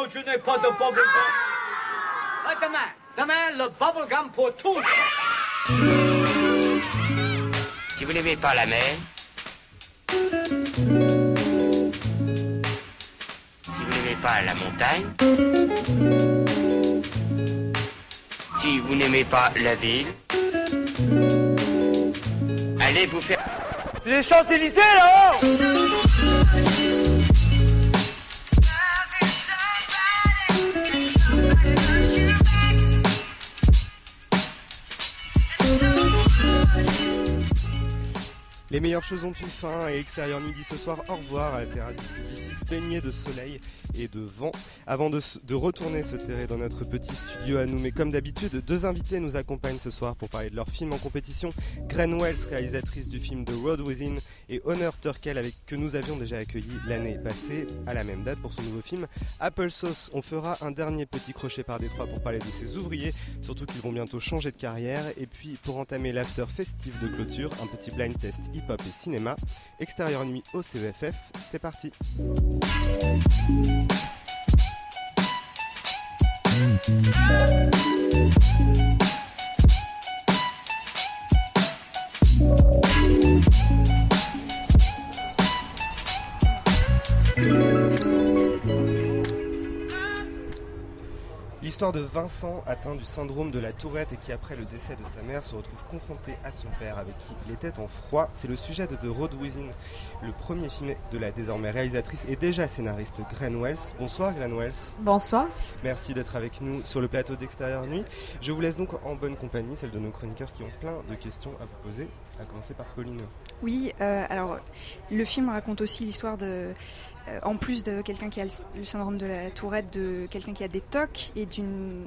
Non, je n'ai pas de bubblegum. Ah, demain, demain, le bubblegum pour tous. Si vous n'aimez pas la mer, si vous n'aimez pas la montagne, si vous n'aimez pas la ville, allez vous faire... C'est les Champs-Élysées, là-haut Les meilleures choses ont une fin et extérieur midi ce soir au revoir à la terrasse du Publicis baignée de soleil et de vent avant de retourner se terrer dans notre petit studio à nous. Mais comme d'habitude, deux invités nous accompagnent ce soir pour parler de leur film en compétition. Gren Wells, réalisatrice du film The Road Within et Honor Turkel avec, que nous avions déjà accueilli l'année passée à la même date pour son nouveau film Apple Sauce. On fera un dernier petit crochet par Détroit pour parler de ses ouvriers, surtout qu'ils vont bientôt changer de carrière. Et puis pour entamer l'after festif de clôture, un petit blind test hip-hop et cinéma. Extérieur nuit au CEFF, c'est parti. L'histoire de Vincent atteint du syndrome de la tourette et qui après le décès de sa mère se retrouve confronté à son père avec qui il était en froid. C'est le sujet de The Road Within, le premier film de la désormais réalisatrice et déjà scénariste Gren Wells. Bonsoir Gren Wells, Bonsoir. merci d'être avec nous sur le plateau d'Extérieur Nuit. Je vous laisse donc en bonne compagnie, celle de nos chroniqueurs qui ont plein de questions à vous poser, à commencer par Pauline. Oui, euh, alors le film raconte aussi l'histoire de, euh, en plus de quelqu'un qui a le, le syndrome de la tourette, de quelqu'un qui a des tocs et d'une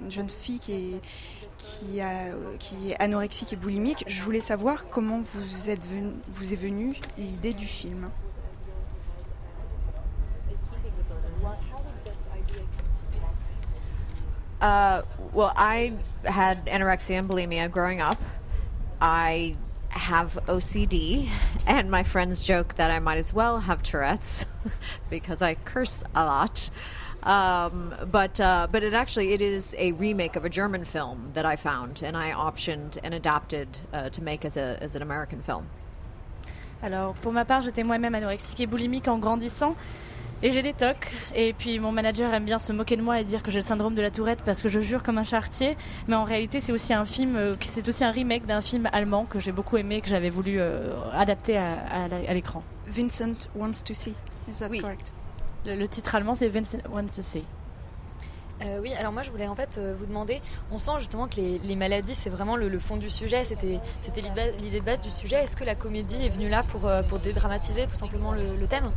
jeune fille qui est, qui, est anorexique et boulimique. Je voulais savoir comment vous, êtes vous est venue l'idée du film. Uh, well, I had anorexia and bulimia growing up. I have OCD, and my friends joke that I might as well have Tourette's because I curse a lot. Um, but uh, but it actually it is a remake of a German film that I found, and I optioned and adapted uh, to make as a as an American film. Alors, pour ma part, j'étais moi-même anorexique et boulimique en grandissant. Et j'ai des tocs. Et puis, mon manager aime bien se moquer de moi et dire que j'ai le syndrome de la tourette parce que je jure comme un chartier. Mais en réalité, c'est aussi un film, euh, c'est aussi un remake d'un film allemand que j'ai beaucoup aimé, que j'avais voulu euh, adapter à, à la- à l'écran. Vincent wants to see. Is that Oui. correct? Le, le titre allemand, c'est Vincent Wants to See. Euh, oui, alors moi je voulais en fait euh, vous demander, on sent justement que les, les maladies c'est vraiment le, le fond du sujet, c'était l'idée de base- l'idée de base du sujet. Est-ce que la comédie est venue là pour, euh, pour dédramatiser tout simplement le, le thème?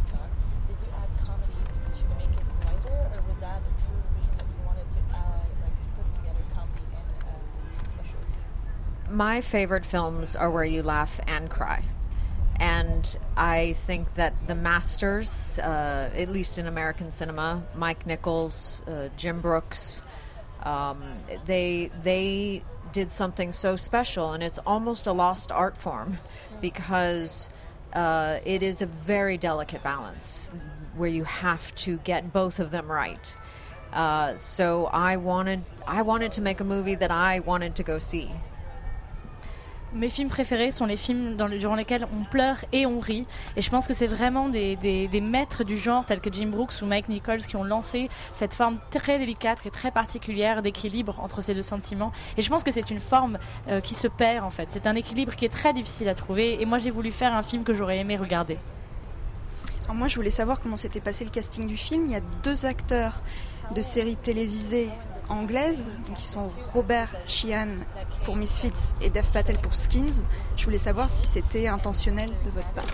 My favorite films are where you laugh and cry. And I think that the masters, uh, at least in American cinema, Mike Nichols, uh, Jim Brooks, um, they they did something so special, and it's almost a lost art form because uh, it is a very delicate balance where you have to get both of them right. Uh, so I wanted I wanted to make a movie that I wanted to go see. Mes films préférés sont les films durant lesquels on pleure et on rit. Et je pense que c'est vraiment des, des- des maîtres du genre tels que Jim Brooks ou Mike Nichols qui ont lancé cette forme très délicate et très particulière d'équilibre entre ces deux sentiments. Et je pense que c'est une forme euh, qui se perd en fait. C'est un équilibre qui est très difficile à trouver. Et moi j'ai voulu faire un film que j'aurais aimé regarder. Alors moi, je voulais savoir comment s'était passé le casting du film. Il y a deux acteurs de séries télévisées anglaises, qui sont Robert Sheehan pour Misfits et Dev Patel pour Skins. Je voulais savoir si c'était intentionnel de votre part.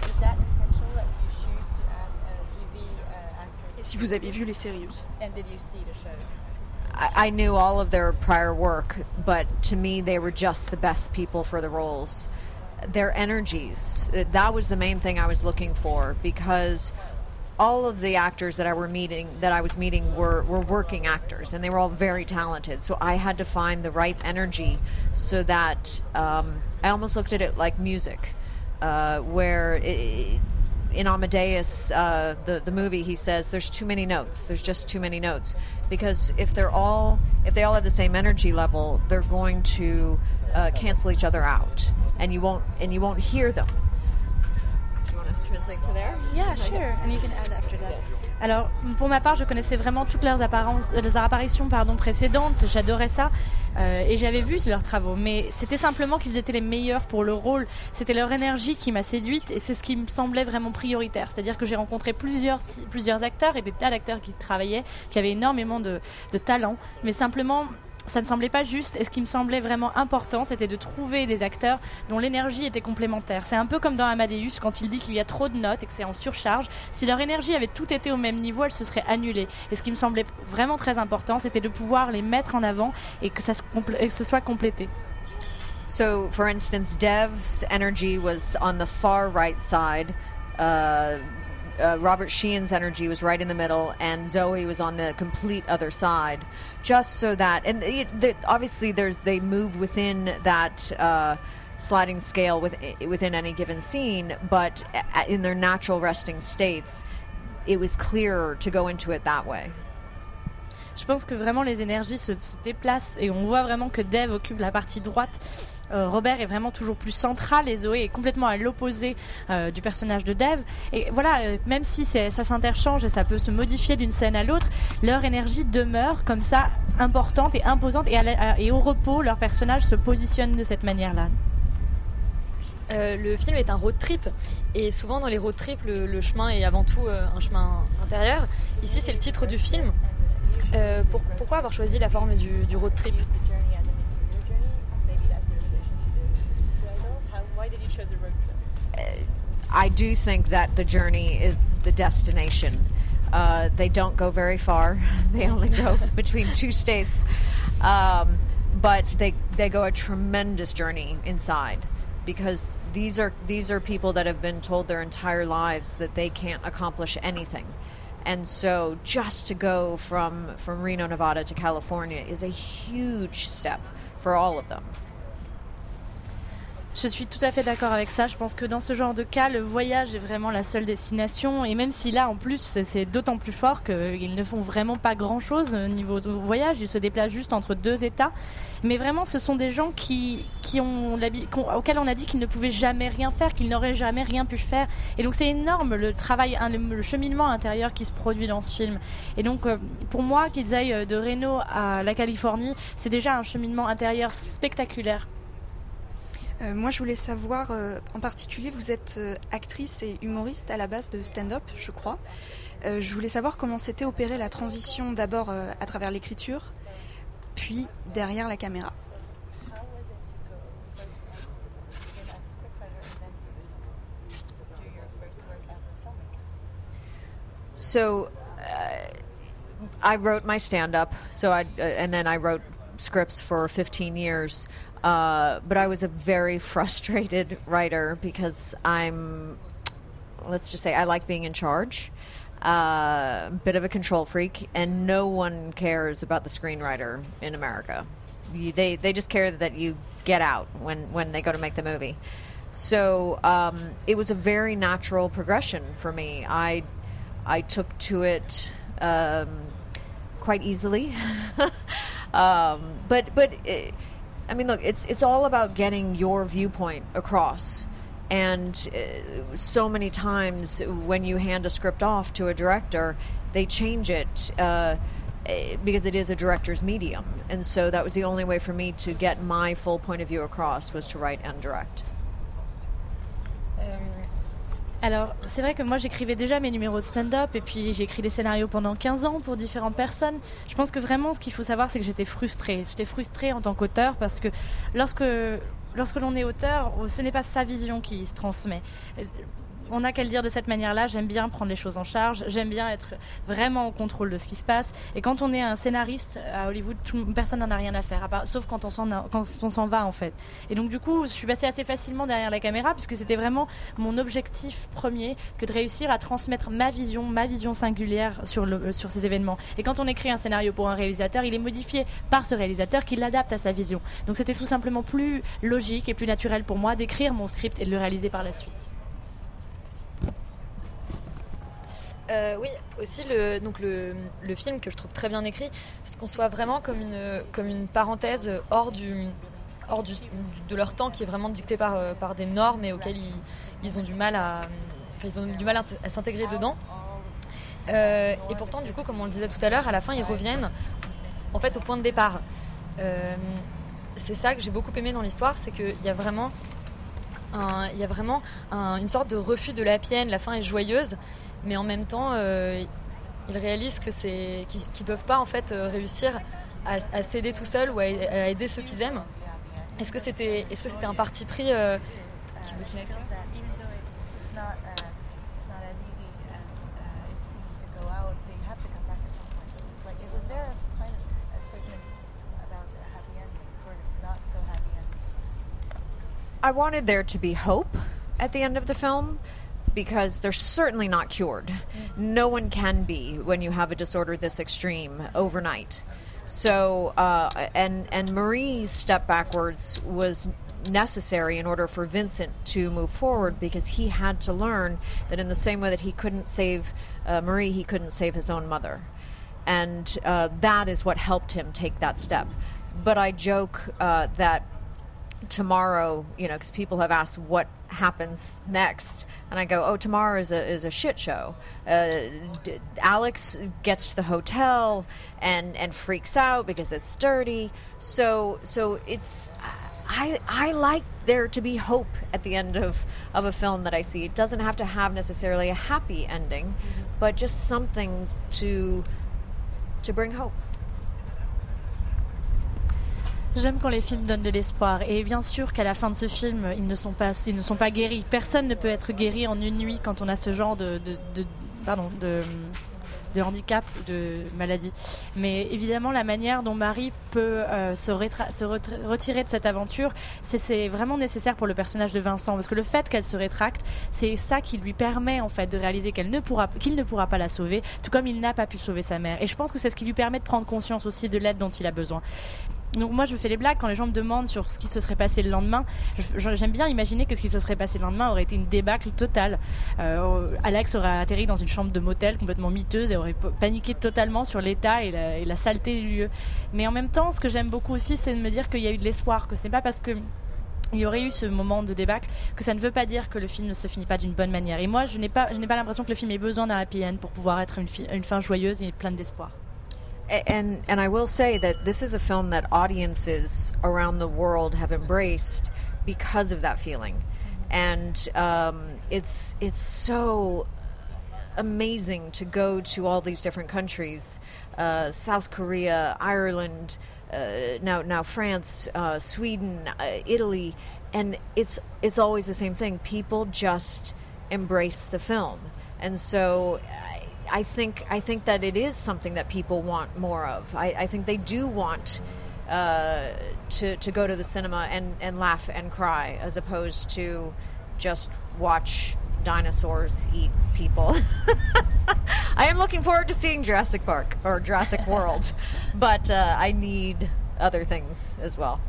Et si vous avez vu les séries I knew all of their prior work, but to me, they were just the best people for the roles. Their energies, uh, that was the main thing I was looking for because all of the actors that I were meeting that I was meeting were, were working actors and they were all very talented. So I had to find the right energy so that um, I almost looked at it like music, uh, where it, in Amadeus, uh, the the movie, he says there's too many notes. There's just too many notes because if they're all if they all have the same energy level, they're going to uh, cancel each other out, and you won't and you won't hear them. Alors, pour ma part, je connaissais vraiment toutes leurs, apparences, euh, leurs apparitions pardon, précédentes. J'adorais ça. Euh, et j'avais vu leurs travaux. Mais c'était simplement qu'ils étaient les meilleurs pour le rôle. C'était leur énergie qui m'a séduite. Et c'est ce qui me semblait vraiment prioritaire. C'est-à-dire que j'ai rencontré plusieurs, plusieurs acteurs et des tas d'acteurs qui travaillaient, qui avaient énormément de, de talent. Mais simplement, ça ne semblait pas juste et ce qui me semblait vraiment important c'était de trouver des acteurs dont l'énergie était complémentaire. C'est un peu comme dans Amadeus quand il dit qu'il y a trop de notes et que c'est en surcharge. Si leur énergie avait tout été au même niveau, elle se serait annulée. Et ce qui me semblait vraiment très important c'était de pouvoir les mettre en avant et que ça se, ce soit complété. So, for instance, Dev's energy was on the far right side. Uh, uh, Robert Sheehan's energy was right in the middle, and Zoe was on the complete other side, just so that and it, the, obviously there's they move within that. Uh, sliding scale with, within any given scene, but in their natural resting states, it was clearer to go into it that way. Je pense que vraiment les énergies se, se déplacent et on voit vraiment que Dev occupe la partie droite Euh, Robert est vraiment toujours plus central et Zoé est complètement à l'opposé euh, du personnage de Dev. Et voilà, euh, même si ça s'interchange et ça peut se modifier d'une scène à l'autre, leur énergie demeure comme ça importante et imposante et, et au repos, leur personnage se positionne de cette manière-là. le film est un road trip et souvent dans les road trips le, chemin est avant tout un chemin intérieur. Ici c'est le titre du film. pourquoi avoir choisi la forme du road trip? I do think that the journey is the destination. Uh, they don't go very far. They only go between two states, um, but they they go a tremendous journey inside because these are these are people that have been told their entire lives that they can't accomplish anything. And so just to go from from Reno, Nevada to California is a huge step for all of them. Je suis tout à fait d'accord avec ça. Je pense que dans ce genre de cas, le voyage est vraiment la seule destination. Et même si là, en plus, c'est d'autant plus fort qu'ils ne font vraiment pas grand-chose au niveau du voyage. Ils se déplacent juste entre deux États. Mais vraiment, ce sont des gens qui, qui ont, auxquels on a dit qu'ils ne pouvaient jamais rien faire, qu'ils n'auraient jamais rien pu faire. Et donc, c'est énorme le travail, le, cheminement intérieur qui se produit dans ce film. Et donc, euh, pour moi, qu'ils aillent de Reno à la Californie, c'est déjà un cheminement intérieur spectaculaire. Euh, moi, je voulais savoir, euh, en particulier, vous êtes euh, actrice et humoriste à la base de stand-up, je crois. je voulais savoir comment s'était opérée la transition d'abord à travers l'écriture, puis derrière la caméra. So, uh, I wrote my stand-up. So I, uh, and then I wrote scripts for 15 years. Uh, but I was a very frustrated writer because I'm, let's just say, I like being in charge. A uh, bit of a control freak, and no one cares about the screenwriter in America. You, they they just care that you get out when when they go to make the movie. So um, it was a very natural progression for me. I I took to it um, quite easily, um, but but. It, I mean, look, it's it's all about getting your viewpoint across. And uh, so many times when you hand a script off to a director, they change it uh, eh, because it is a director's medium. And so that was the only way for me to get my full point of view across was to write and direct. Alors, c'est vrai que moi j'écrivais déjà mes numéros de stand-up et puis j'ai écrit des scénarios pendant 15 ans pour différentes personnes. Je pense que vraiment ce qu'il faut savoir c'est que j'étais frustrée. J'étais frustrée en tant qu'auteur parce que lorsque lorsque l'on est auteur, ce n'est pas sa vision qui se transmet on n'a qu'à le dire de cette manière-là. J'aime bien prendre les choses en charge. J'aime bien être vraiment au contrôle de ce qui se passe. Et quand on est un scénariste à Hollywood, personne n'en a rien à faire, sauf quand on s'en va en fait. Et donc du coup, je suis passée assez facilement derrière la caméra puisque c'était vraiment mon objectif premier que de réussir à transmettre ma vision, ma vision singulière sur ces événements. Et quand on écrit un scénario pour un réalisateur, il est modifié par ce réalisateur qui l'adapte à sa vision. Donc c'était tout simplement plus logique et plus naturel pour moi d'écrire mon script et de le réaliser par la suite. Euh, oui, aussi le, donc le, le, film que je trouve très bien écrit, se conçoit vraiment comme une, comme une parenthèse hors, du, hors du, de leur temps qui est vraiment dicté par, euh, par des normes et auxquelles ils, ils ont du mal à, ils ont du mal à, s'intégrer dedans. Euh, et pourtant, du coup, comme on le disait tout à l'heure, à la fin, ils reviennent en fait au point de départ. C'est ça que j'ai beaucoup aimé dans l'histoire, c'est qu'il y a vraiment, y a vraiment un, une sorte de refus de la pienne. La fin est joyeuse, mais en même temps, euh, ils réalisent qu'ils, qu'ils peuvent pas en fait euh, réussir à, à s'aider tout seuls ou à, aider ceux qu'ils aiment. Est-ce que c'était, est-ce que c'était un parti pris euh, I wanted there to be hope at the end of the film because they're certainly not cured. No one can be when you have a disorder this extreme overnight. So, uh, and and Marie's step backwards was necessary in order for Vincent to move forward because he had to learn that in the same way that he couldn't save uh, Marie, he couldn't save his own mother, and uh, that is what helped him take that step. But I joke uh, that tomorrow, you know, because people have asked what happens next, and I go, "Oh, tomorrow is a is a shit show." Uh, d- Alex gets to the hotel and and freaks out because it's dirty. So so it's. I, I like there to be hope at the end of, of a film that I see. It doesn't have to have necessarily a happy ending, but just something to to bring hope. J'aime quand les films donnent de l'espoir. Et bien sûr qu'à la fin de ce film, ils ne sont pas, ils ne sont pas guéris. Personne ne peut être guéri en une nuit quand on a ce genre de, pardon, de, de handicap, de maladie. Mais évidemment, la manière dont Marie peut euh, se, se retirer de cette aventure, c'est vraiment nécessaire pour le personnage de Vincent, parce que le fait qu'elle se rétracte, c'est ça qui lui permet en fait de réaliser qu'elle ne pourra, qu'il ne pourra pas la sauver, tout comme il n'a pas pu sauver sa mère. Et je pense que c'est ce qui lui permet de prendre conscience aussi de l'aide dont il a besoin. Donc moi je fais les blagues quand les gens me demandent sur ce qui se serait passé le lendemain. J'aime bien imaginer que ce qui se serait passé le lendemain aurait été une débâcle totale. Euh, Alex aurait atterri dans une chambre de motel complètement miteuse et aurait paniqué totalement sur l'état et la, et la saleté du lieu. Mais en même temps, ce que j'aime beaucoup aussi, c'est de me dire qu'il y a eu de l'espoir, que ce n'est pas parce que il y aurait eu ce moment de débâcle, que ça ne veut pas dire que le film ne se finit pas d'une bonne manière. Et moi, je n'ai pas, pas l'impression que le film ait besoin d'un happy end pour pouvoir être une fin joyeuse et pleine d'espoir. And and I will say that this is a film that audiences around the world have embraced because of that feeling, and um, it's it's so amazing to go to all these different countries, uh, South Korea, Ireland, uh, now now France, uh, Sweden, uh, Italy, and it's it's always the same thing. People just embrace the film, and so I think I think that it is something that people want more of. I, I think they do want uh, to to go to the cinema and, and laugh and cry as opposed to just watch dinosaurs eat people. I am looking forward to seeing Jurassic Park or Jurassic World, but uh, I need other things as well.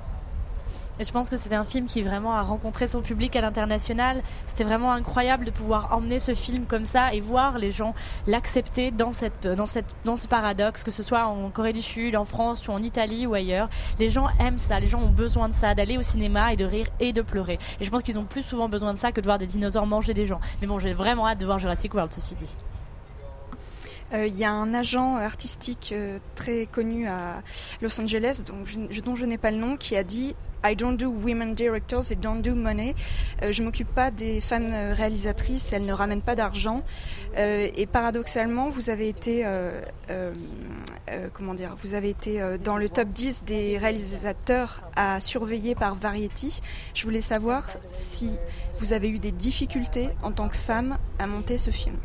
Et je pense que c'était un film qui vraiment a rencontré son public à l'international. C'était vraiment incroyable de pouvoir emmener ce film comme ça et voir les gens l'accepter dans, cette, dans, cette, dans ce paradoxe, que ce soit en Corée du Sud, en France ou en Italie ou ailleurs. Les gens aiment ça, les gens ont besoin de ça, d'aller au cinéma et de rire et de pleurer. Et je pense qu'ils ont plus souvent besoin de ça que de voir des dinosaures manger des gens. Mais bon, j'ai vraiment hâte de voir Jurassic World, ceci dit. Euh, il y a un agent artistique euh, très connu à Los Angeles, dont je n'ai pas le nom, qui a dit I don't do women directors, I don't do money. Euh, je m'occupe pas des femmes réalisatrices, elles ne ramènent pas d'argent. Et paradoxalement, vous avez été, comment dire, vous avez été dans le top 10 des réalisateurs à surveiller par Variety. Je voulais savoir si vous avez eu des difficultés en tant que femme à monter ce film.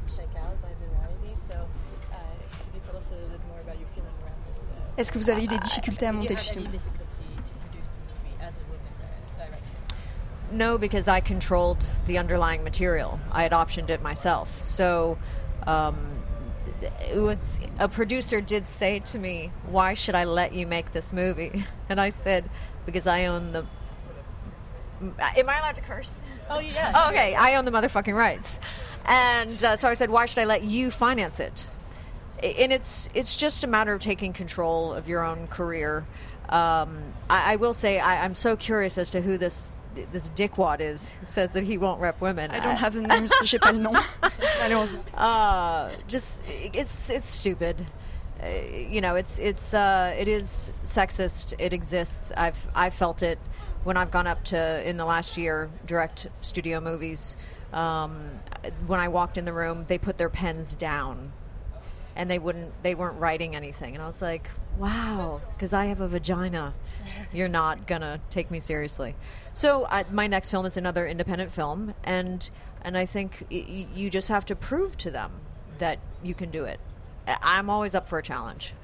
Est-ce que vous avez eu des difficultés à monter le film No, because I controlled the underlying material. I had optioned it myself. So um, it was a producer did say to me, "Why should I let you make this movie?" And I said, "Because I own the Am I allowed to curse? Oh yeah. Oh, okay, I own the motherfucking rights, and uh, so I said, why should I let you finance it? I- And it's it's just a matter of taking control of your own career. Um, I, I will say I, I'm so curious as to who this this dickwad is who says that he won't rep women. I don't have the names, j'ai pas le nom, uh, just it's it's stupid. Uh, you know, it's it's uh, it is sexist. It exists. I've I felt it when I've gone up to in the last year direct studio movies. Um, when I walked in the room, they put their pens down, and they wouldn't they weren't writing anything, and I was like, wow, because I have a vagina. You're not gonna take me seriously. So uh, my next film is another independent film, and and I think y- you just have to prove to them that you can do it. I'm always up for a challenge.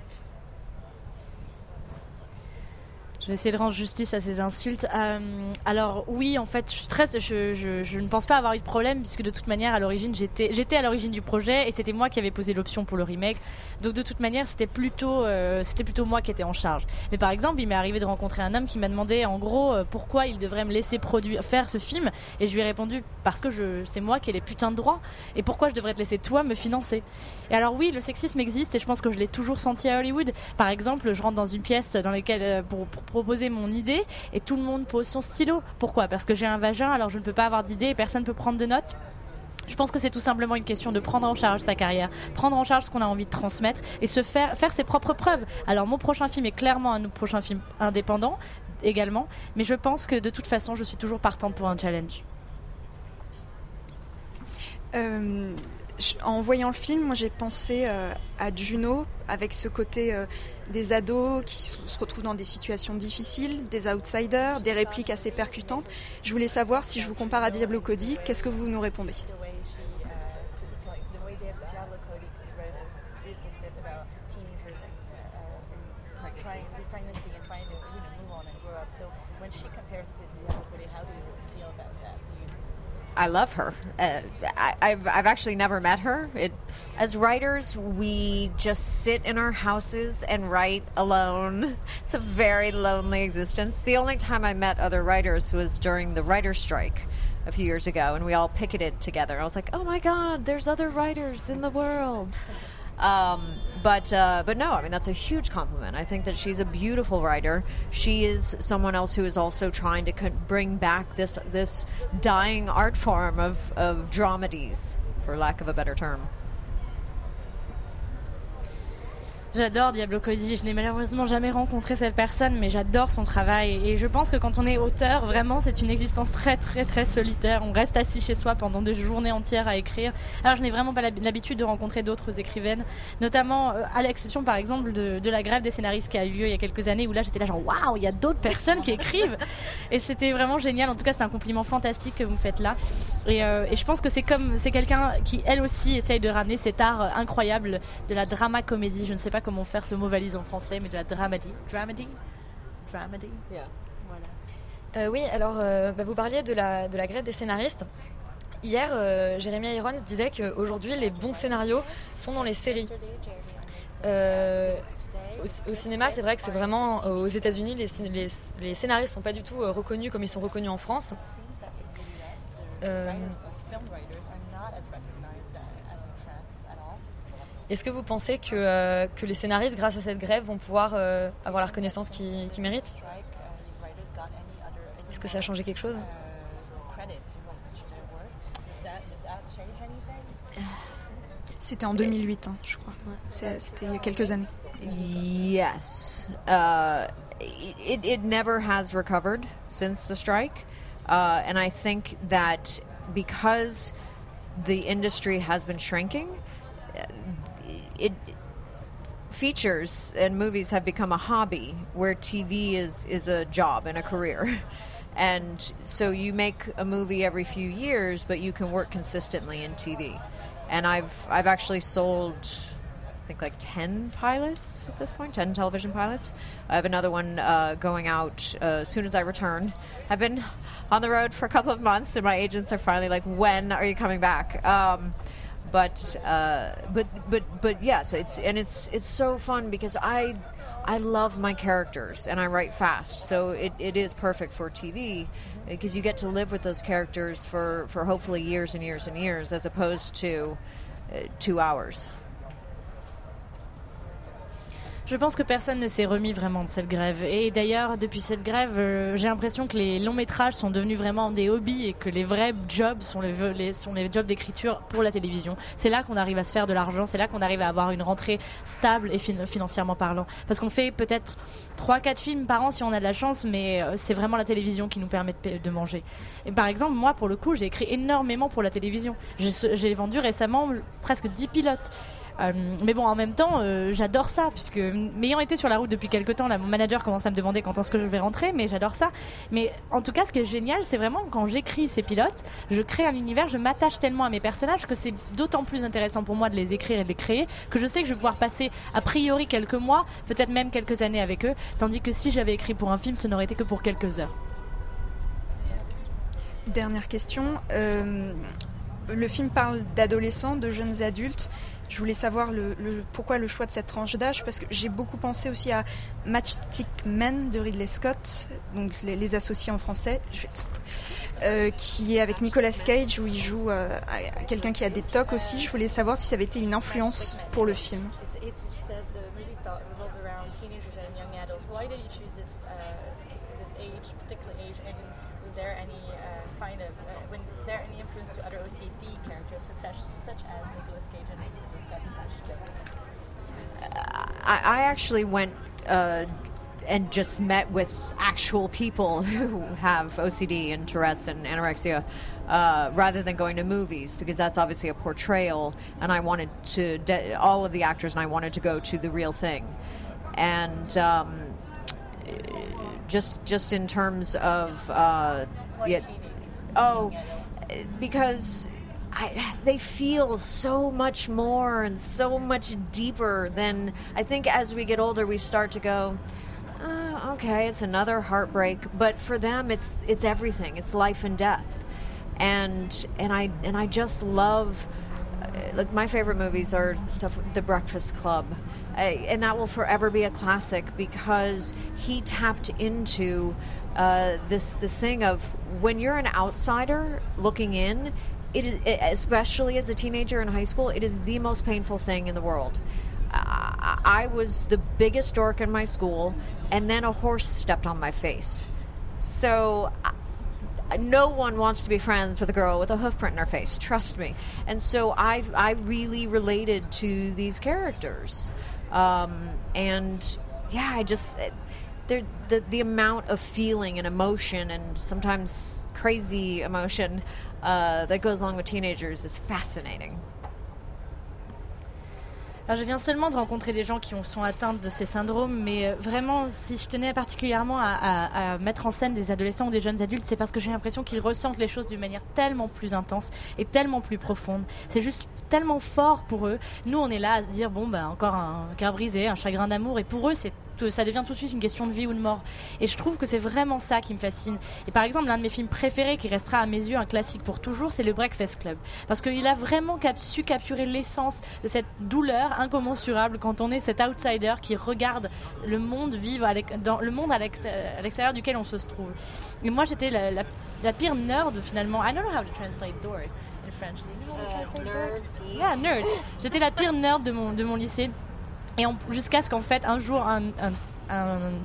Je vais essayer de rendre justice à ces insultes. Euh, alors oui, en fait, je, très, je, ne pense pas avoir eu de problème puisque de toute manière, à l'origine, j'étais, à l'origine du projet et c'était moi qui avais posé l'option pour le remake. Donc de toute manière, c'était plutôt, euh, c'était plutôt moi qui étais en charge. Mais par exemple, il m'est arrivé de rencontrer un homme qui m'a demandé en gros euh, pourquoi il devrait me laisser produire, faire ce film et je lui ai répondu parce que c'est moi qui ai les putains de droits et pourquoi je devrais te laisser toi me financer. Et alors oui, le sexisme existe et je pense que je l'ai toujours senti à Hollywood. Par exemple, je rentre dans une pièce dans laquelle pour, pour proposer mon idée et tout le monde pose son stylo. Pourquoi? Parce que j'ai un vagin, alors je ne peux pas avoir d'idée et personne ne peut prendre de notes. Je pense que c'est tout simplement une question de prendre en charge sa carrière, prendre en charge ce qu'on a envie de transmettre et se faire faire ses propres preuves. Alors mon prochain film est clairement un prochain film indépendant également, mais je pense que de toute façon, je suis toujours partante pour un challenge. Euh, en voyant le film, j'ai pensé euh, à Juno avec ce côté euh, des ados qui se retrouvent dans des situations difficiles, des outsiders, des répliques assez percutantes. Je voulais savoir si je vous compare à Diablo Cody, qu'est-ce que vous nous répondez? I love her. Uh, I, I've I've actually never met her. It, as writers, we just sit in our houses and write alone. It's a very lonely existence. The only time I met other writers was during the writer's strike a few years ago, and we all picketed together. I was like, "Oh my God, there's other writers in the world." Um, but uh, but no, I mean that's a huge compliment. I think that she's a beautiful writer. She is someone else who is also trying to con- bring back this this dying art form of of dramedies, for lack of a better term. J'adore Diablo Cody. Je n'ai malheureusement jamais rencontré cette personne, mais j'adore son travail. Et je pense que quand on est auteur, vraiment, c'est une existence très, très, très solitaire. On reste assis chez soi pendant des journées entières à écrire. Alors, je n'ai vraiment pas l'hab- l'habitude de rencontrer d'autres écrivaines, notamment euh, à l'exception, par exemple, de, de la grève des scénaristes qui a eu lieu il y a quelques années, où là, j'étais là genre, waouh, il y a d'autres personnes qui écrivent. Et c'était vraiment génial. En tout cas, c'est un compliment fantastique que vous me faites là. Et, euh, et je pense que c'est comme, c'est quelqu'un qui, elle aussi, essaye de ramener cet art euh, incroyable de la drama comédie. Je ne sais pas comment faire ce mot valise en français, mais de la dramedy. Dramedy Dramedy Voilà. Euh, oui, alors euh, bah, vous parliez de la, de la grève des scénaristes. Hier, euh, Jeremy Irons disait qu'aujourd'hui, les bons scénarios sont dans les séries. Euh, au, au cinéma, c'est vrai que c'est vraiment euh, aux États-Unis, les, les, les scénaristes sont pas du tout euh, reconnus comme ils sont reconnus en France. Euh, Est-ce que vous pensez que, euh, que les scénaristes, grâce à cette grève, vont pouvoir euh, avoir la reconnaissance qu'ils qu'ils méritent Est-ce que ça a changé quelque chose C'était en 2008, hein, je crois. C'est- C'était il y a quelques années. Yes. Uh, it, it never has recovered since the strike. Uh, and I think that because the industry has been shrinking, uh, it features and movies have become a hobby where TV is, is a job and a career. And so you make a movie every few years, but you can work consistently in TV. And I've I've actually sold I think like 10 pilots at this point, 10 television pilots. I have another one uh, going out uh, as soon as I return. I've been on the road for a couple of months, and my agents are finally like, "When are you coming back?" Um, but uh, but but but yes, it's and it's it's so fun because I I love my characters and I write fast, so it, it is perfect for TV because you get to live with those characters for, for hopefully years and years and years as opposed to uh, two hours. Je pense que personne ne s'est remis vraiment de cette grève. Et d'ailleurs, depuis cette grève, euh, j'ai l'impression que les longs métrages sont devenus vraiment des hobbies et que les vrais jobs sont les, sont les jobs d'écriture pour la télévision. C'est là qu'on arrive à se faire de l'argent, c'est là qu'on arrive à avoir une rentrée stable et fin- financièrement parlant. Parce qu'on fait peut-être 3-4 films par an si on a de la chance, mais euh, c'est vraiment la télévision qui nous permet de, de manger. Et par exemple, moi, pour le coup, j'ai écrit énormément pour la télévision. J'ai vendu récemment presque 10 pilotes. Euh, mais bon, en même temps, euh, j'adore ça, puisque m'ayant été sur la route depuis quelques temps, mon manager commence à me demander quand est-ce que je vais rentrer, mais j'adore ça. Mais en tout cas, ce qui est génial, c'est vraiment quand j'écris ces pilotes, je crée un univers, je m'attache tellement à mes personnages que c'est d'autant plus intéressant pour moi de les écrire et de les créer, que je sais que je vais pouvoir passer a priori quelques mois, peut-être même quelques années avec eux, tandis que si j'avais écrit pour un film, ce n'aurait été que pour quelques heures. Dernière question. Euh, le film parle d'adolescents, de jeunes adultes. Je voulais savoir le, pourquoi le choix de cette tranche d'âge, parce que j'ai beaucoup pensé aussi à Matchstick Men de Ridley Scott, donc les, associés en français, euh, qui est avec Nicolas Cage, où il joue euh, quelqu'un qui a des tocs aussi. Je voulais savoir si ça avait été une influence pour le film. I, I actually went uh, and just met with actual people who have OCD and Tourette's and anorexia uh, rather than going to movies because that's obviously a portrayal. And I wanted to, de- all of the actors, and I wanted to go to the real thing. And um, just, just in terms of, uh, yeah, oh, because I, they feel so much more and so much deeper than I think as we get older we start to go uh, okay it's another heartbreak. But for them it's it's everything. It's life and death. And and I and I just love uh, like my favorite movies are stuff The Breakfast Club. And that will forever be a classic because he tapped into uh, this this thing of when you're an outsider looking in it is especially as a teenager in high school it is the most painful thing in the world I, I was the biggest dork in my school and then a horse stepped on my face so no one wants to be friends with a girl with a hoof print in her face. Trust me. And so I I really related to these characters, um, and yeah, I just the the amount of feeling and emotion and sometimes crazy emotion uh, that goes along with teenagers is fascinating. Alors, je viens seulement de rencontrer des gens qui ont- sont atteints de ces syndromes, mais euh, vraiment, si je tenais particulièrement à, à- à mettre en scène des adolescents ou des jeunes adultes, c'est parce que j'ai l'impression qu'ils ressentent les choses d'une manière tellement plus intense et tellement plus profonde. C'est juste tellement fort pour eux. Nous, on est là à se dire, bon, ben, encore un cœur brisé, un chagrin d'amour, et pour eux, c'est ça devient tout de suite une question de vie ou de mort. Et je trouve que c'est vraiment ça qui me fascine. Et par exemple, l'un de mes films préférés, qui restera à mes yeux un classique pour toujours, c'est le Breakfast Club. Parce qu'il a vraiment cap- su capturer l'essence de cette douleur incommensurable quand on est cet outsider qui regarde le monde vivre dans le monde à l'ex- à l'extérieur duquel on se trouve. Et moi, j'étais la, la- la pire nerd finalement. I don't know how to translate door in French. Do you know how to translate door? Yeah, nerd. J'étais la pire nerd de mon, de mon lycée. Et jusqu'à ce qu'en fait, un jour, un,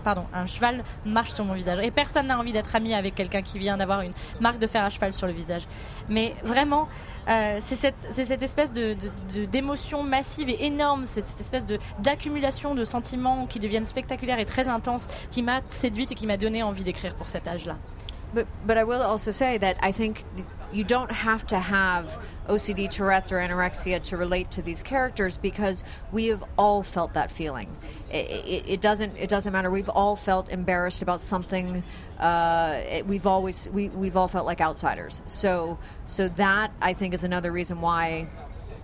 pardon, un cheval marche sur mon visage. Et personne n'a envie d'être ami avec quelqu'un qui vient d'avoir une marque de fer à cheval sur le visage. Mais vraiment, euh, c'est cette, cette espèce de- d'émotion massive et énorme, c'est cette espèce de, d'accumulation de sentiments qui deviennent spectaculaires et très intenses qui m'a séduite et qui m'a donné envie d'écrire pour cet âge-là. But but I will also say that I think you don't have to have OCD, Tourette's, or anorexia to relate to these characters because we have all felt that feeling. It, it, it doesn't it doesn't matter. We've all felt embarrassed about something. Uh, we've always we we've all felt like outsiders. So so that I think is another reason why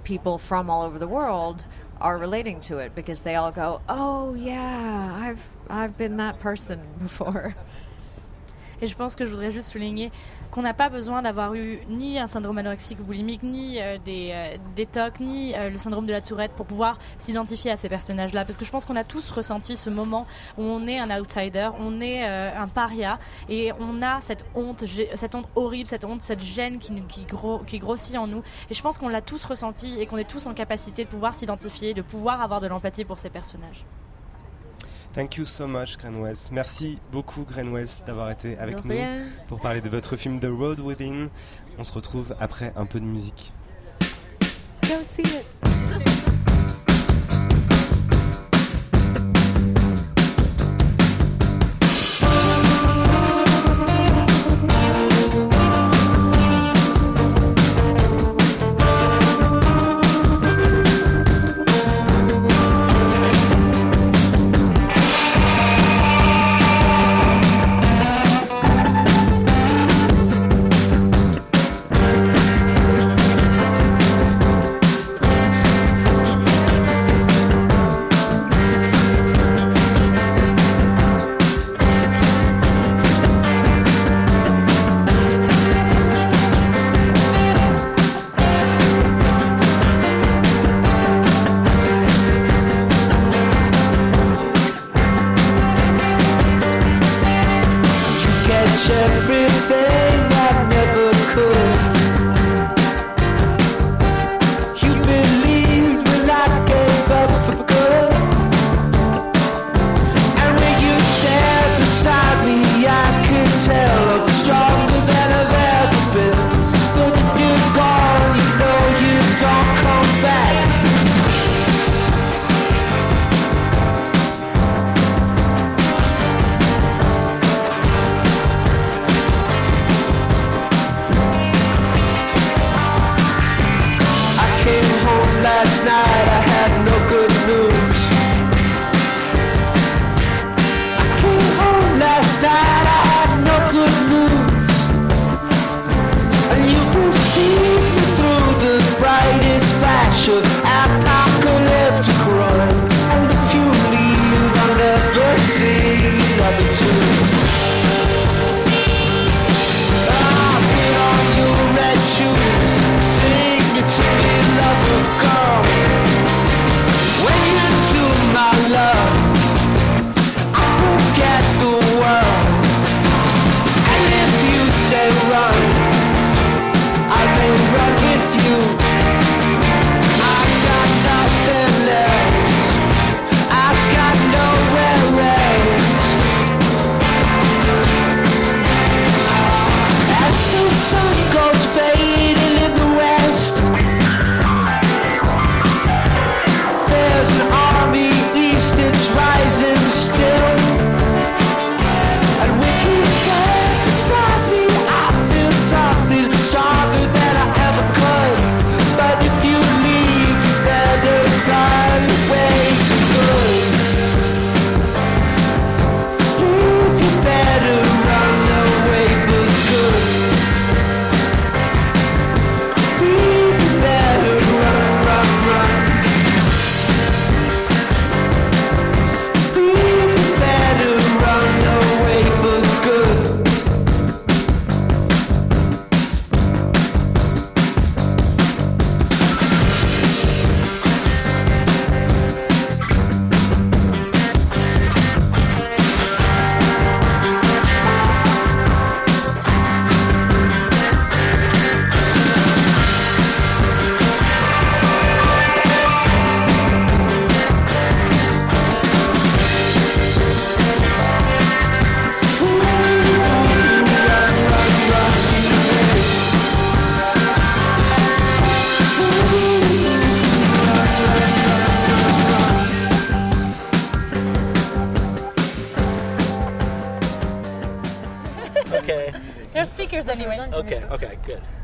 people from all over the world are relating to it because they all go, oh yeah, I've I've been that person before. Et je pense que je voudrais juste souligner qu'on n'a pas besoin d'avoir eu ni un syndrome anorexique ou boulimique, ni euh, des, euh, des TOC, ni euh, le syndrome de la tourette pour pouvoir s'identifier à ces personnages-là. Parce que je pense qu'on a tous ressenti ce moment où on est un outsider, on est un paria, et on a cette honte, cette honte horrible, cette honte, cette gêne qui grossit en nous. Et je pense qu'on l'a tous ressenti et qu'on est tous en capacité de pouvoir s'identifier, de pouvoir avoir de l'empathie pour ces personnages. Thank you so much, Gren Wells. Merci beaucoup, Gren Wells, d'avoir été avec nous pour parler de votre film The Road Within. On se retrouve après un peu de musique. Go see it.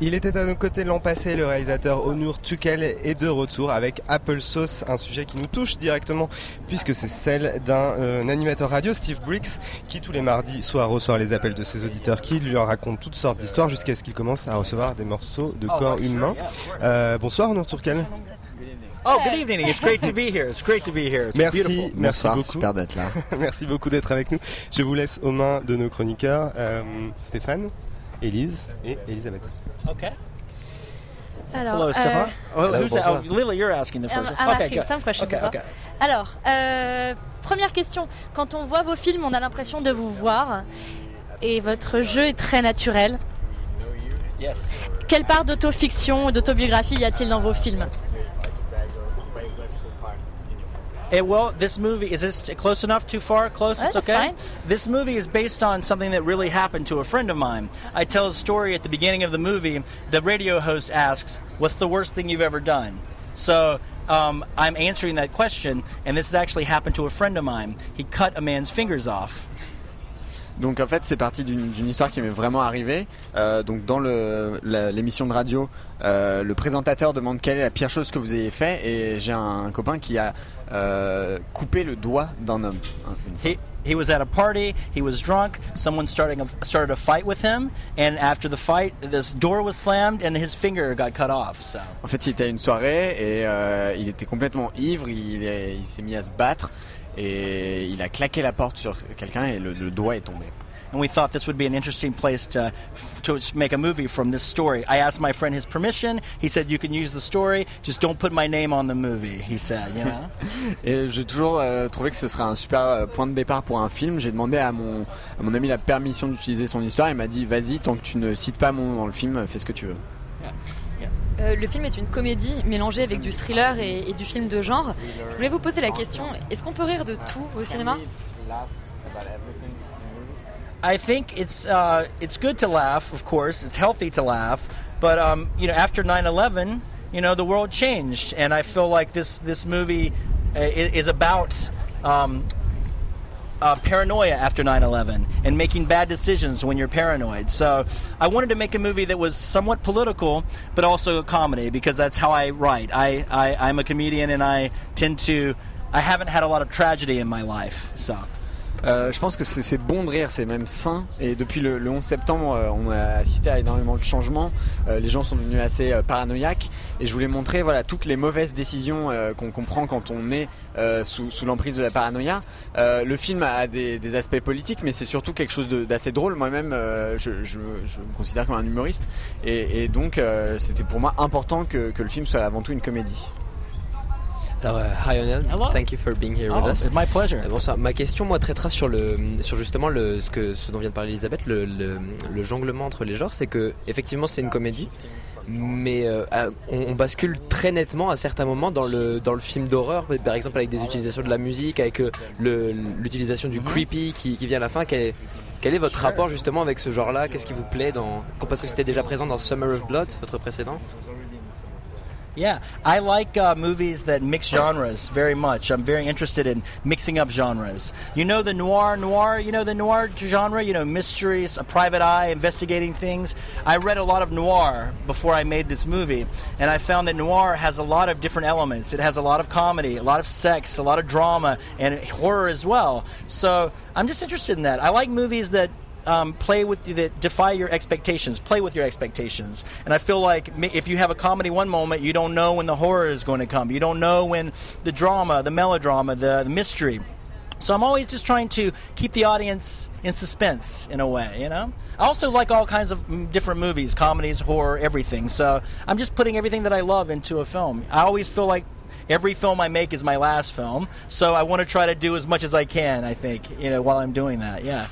Il était à nos côtés l'an passé, le réalisateur Onur Tukel est de retour avec Apple Sauce, un sujet qui nous touche directement puisque c'est celle d'un euh, animateur radio, Steve Briggs, qui tous les mardis soir reçoit les appels de ses auditeurs qui lui en racontent toutes sortes d'histoires jusqu'à ce qu'il commence à recevoir des morceaux de corps humains. Euh, bonsoir Onur Tukel. Oh, good evening. It's great to be here. It's great to be here. It's Merci, beautiful. merci Bonsoir, beaucoup. super d'être là. merci beaucoup d'être avec nous. Je vous laisse aux mains de nos chroniqueurs, euh, Stéphane, Élise et Elisabeth. Okay. Alors, Hello, euh, Stefan. Oh, Hello, who's. Oh, Lily, you're asking the I'm, first. I'm okay, asking good. some questions Okay, okay. Alors, euh, première question. Quand on voit vos films, on a l'impression de vous voir et votre jeu est très naturel. Yes. Quelle part d'autofiction ou d'autobiographie y a-t-il dans vos films? Well, this movie is this close enough? Too far? Close? Uh, it's that's okay. fine. This movie is based on something that really happened to a friend of mine. I tell a story at the beginning of the movie. The radio host asks, "What's the worst thing you've ever done?" So um, I'm answering that question, and this has actually happened to a friend of mine. He cut a man's fingers off. Donc en fait c'est parti d'une histoire qui m'est vraiment arrivée. Euh, donc dans l'émission de radio, euh, le présentateur demande quelle est la pire chose que vous ayez fait et j'ai un, copain qui a euh, coupé le doigt d'un homme. hein. He he was at a party. He was drunk. Someone starting a, started a fight with him, and after the fight, this door was slammed, and his finger got cut off. So. En fait, il était à une soirée et euh, il était complètement ivre. Il s'est mis à se battre et il a claqué la porte sur quelqu'un et le, le doigt est tombé. and we thought this would be an interesting place to to make a movie from this story. I asked my friend his permission. He said you can use the story, just don't put my name on the movie. He said, you know? Et j'ai toujours euh, trouvé que ce serait un super euh, point de départ pour un film. J'ai demandé à mon, à mon ami la permission d'utiliser son histoire. Il m'a dit vas-y, tant que tu ne cites pas mon nom dans le film, fais ce que tu veux. Euh, le film est une comédie mélangée avec du thriller et, du film de genre. Je voulais vous poser la question est-ce qu'on peut rire de tout au cinéma? I think it's uh, it's good to laugh, of course. It's healthy to laugh, but um, after 9/11, you know, the world changed, and I feel like this this movie uh, is about. Um, uh, paranoia after 9-11 and making bad decisions when you're paranoid. So i wanted to make a movie that was somewhat political but also a comedy because that's how i write. I, I, i'm a comedian and i tend to i haven't had a lot of tragedy in my life so Euh, je pense que c'est bon de rire, c'est même sain. Et depuis le, le 11 septembre, euh, on a assisté à énormément de changements. Euh, les gens sont devenus assez euh, paranoïaques. Et je voulais montrer voilà toutes les mauvaises décisions euh, qu'on comprend quand on est sous, sous l'emprise de la paranoïa. Le film a des, des aspects politiques, mais c'est surtout quelque chose d'assez drôle. Moi-même, je, je- je me considère comme un humoriste. Et, et donc, c'était pour moi important que, que le film soit avant tout une comédie. Alors, euh, hi Lionel, thank you for being here oh, with us. it's my pleasure Euh, Bonsoir. Ma question, moi, traitera sur le, sur justement le, ce que, ce dont vient de parler Elisabeth, le, le, le jonglement entre les genres. C'est que, effectivement, c'est une comédie, mais euh, on, on bascule très nettement à certains moments dans le, dans le film d'horreur, par exemple avec des utilisations de la musique, avec euh, le- l'utilisation du creepy qui, qui vient à la fin. Quel est, quel est votre rapport justement avec ce genre-là? Qu'est-ce qui vous plaît dans, parce que c'était déjà présent dans Summer of Blood, votre précédent? Yeah, I like uh, movies that mix genres very much. I'm very interested in mixing up genres. You know the noir, noir. You know the noir genre. You know mysteries, a private eye, investigating things. I read a lot of noir before I made this movie, and I found that noir has a lot of different elements. It has a lot of comedy, a lot of sex, a lot of drama, and horror as well. So I'm just interested in that. I like movies that um, play with that defy your expectations. Play with your expectations. And i feel like if you have a comedy one moment you don't know when the horror is going to come. You don't know when the drama the melodrama the, the mystery. So i'm always just trying to keep the audience in suspense in a way you know? I also like all kinds of mm, different movies comedies horror everything. So i'm just putting everything that i love into a film. I always feel like every film i make is my last film. So i want to try to do as much as i can i think you know while i'm doing that yeah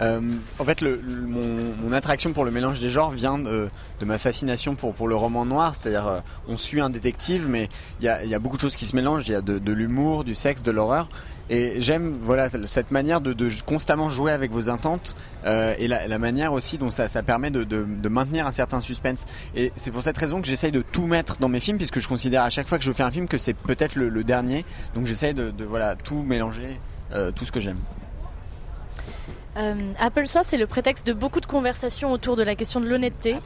Euh, en fait, mon, attraction pour le mélange des genres vient de, ma fascination pour, le roman noir. C'est-à-dire, euh, on suit un détective, mais il y a, beaucoup de choses qui se mélangent. Il y a de, l'humour, du sexe, de l'horreur. Et j'aime voilà cette manière de, constamment jouer avec vos intentes euh, et la, manière aussi dont ça, permet de, maintenir un certain suspense. Et c'est pour cette raison que j'essaye de tout mettre dans mes films, puisque je considère à chaque fois que je fais un film que c'est peut-être le, dernier. Donc j'essaye de, voilà tout mélanger, tout ce que j'aime. Euh, Applesauce est le prétexte de beaucoup de conversations autour de la question de l'honnêteté.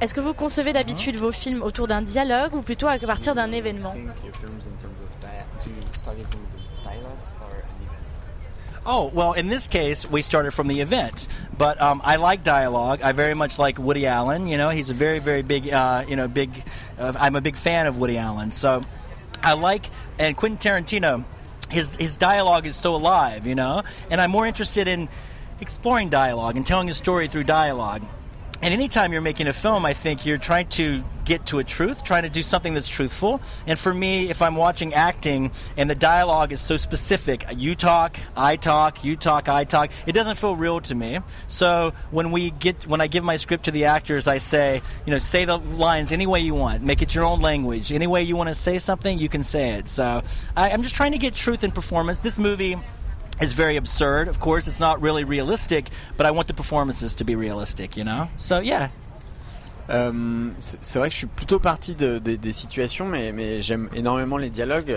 Est-ce que vous concevez d'habitude vos films autour d'un dialogue ou plutôt à partir d'un événement? Oh well, in this case, we started from the event, but um, I like dialogue. I very much like Woody Allen. You know, he's a very, very big, uh, you know, big. Uh, I'm a big fan of Woody Allen, so I like and Quentin Tarantino. His his dialogue is so alive, you know, and I'm more interested in exploring dialogue and telling a story through dialogue. And anytime you're making a film, I think you're trying to get to a truth, trying to do something that's truthful. And for me, if I'm watching acting and the dialogue is so specific, you talk, I talk, you talk, I talk, it doesn't feel real to me. So when we get, when I give my script to the actors, I say, you know, say the lines any way you want, make it your own language. Any way you want to say something, you can say it. So I, I'm just trying to get truth in performance. This movie it's very absurd. Of course, it's not really realistic, but I want the performances to be realistic, you know? So, yeah. Euh, c'est vrai que je suis plutôt parti de- de- des situations, mais, mais j'aime énormément les dialogues.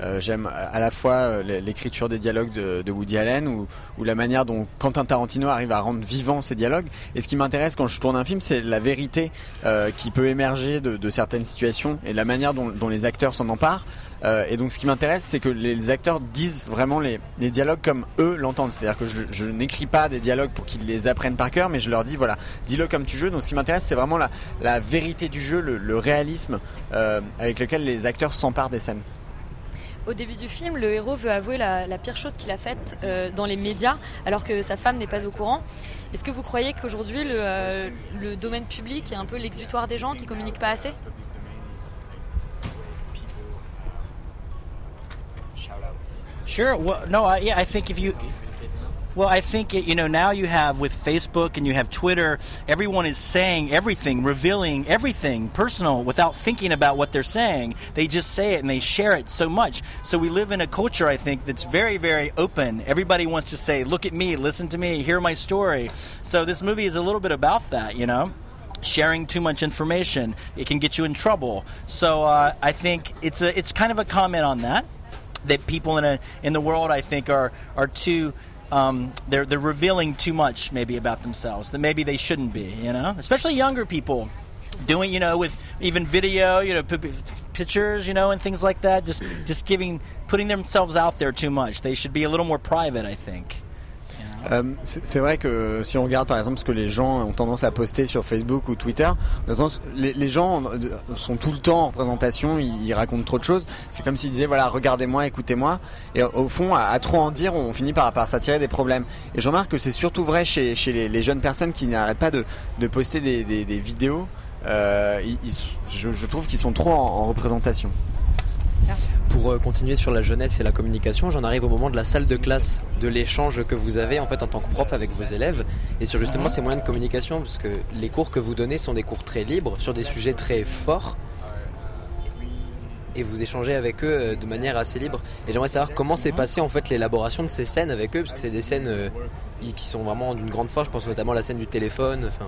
Euh, j'aime à la fois euh, l'é- l'écriture des dialogues de, de Woody Allen ou, ou la manière dont Quentin Tarantino arrive à rendre vivants ces dialogues. Et ce qui m'intéresse quand je tourne un film, c'est la vérité euh, qui peut émerger de, de certaines situations et la manière dont, dont les acteurs s'en emparent. Euh, et donc ce qui m'intéresse, c'est que les acteurs disent vraiment les, les dialogues comme eux l'entendent. C'est-à-dire que je, je n'écris pas des dialogues pour qu'ils les apprennent par cœur, mais je leur dis voilà, dis-le comme tu veux. Donc ce qui m'intéresse, c'est vraiment la, la vérité du jeu, le, le réalisme euh, avec lequel les acteurs s'emparent des scènes. Au début du film, le héros veut avouer la, pire chose qu'il a faite euh, dans les médias, alors que sa femme n'est pas au courant. Est-ce que vous croyez qu'aujourd'hui, le, euh, domaine public est un peu l'exutoire des gens qui communiquent pas assez? Sure. Well, no, I think if you. Well, I think you know now you have with Facebook and you have Twitter, everyone is saying everything, revealing everything personal without thinking about what they're saying. They just say it and they share it so much. So we live in a culture, I think, that's very, very open. Everybody wants to say, "Look at me, listen to me, hear my story." So this movie is a little bit about that, you know sharing too much information it can get you in trouble so uh, i think it's a it's kind of a comment on that that people in a in the world I think are are too um, they're they're revealing too much maybe about themselves that maybe they shouldn't be you know? Especially younger people doing you know with even video you know p- pictures you know and things like that just just giving putting themselves out there too much. They should be a little more private I think Euh, c'est vrai que si on regarde par exemple ce que les gens ont tendance à poster sur Facebook ou Twitter, les, les gens sont tout le temps en représentation, ils, racontent trop de choses. C'est comme s'ils disaient voilà regardez-moi, écoutez-moi. Et au fond, à, trop en dire, on finit par, s'attirer des problèmes. Et je remarque que c'est surtout vrai chez, chez les, jeunes personnes qui n'arrêtent pas de, poster des, vidéos. Euh, je, trouve qu'ils sont trop en représentation. Pour euh, continuer sur la jeunesse et la communication, j'en arrive au moment de la salle de classe, de l'échange que vous avez en fait en tant que prof avec vos élèves et sur justement ces moyens de communication parce que les cours que vous donnez sont des cours très libres sur des sujets très forts et vous échangez avec eux euh, de manière assez libre. Et j'aimerais savoir comment s'est passé en fait l'élaboration de ces scènes avec eux parce que c'est des scènes euh, qui sont vraiment d'une grande force. Je pense notamment à la scène du téléphone. Enfin,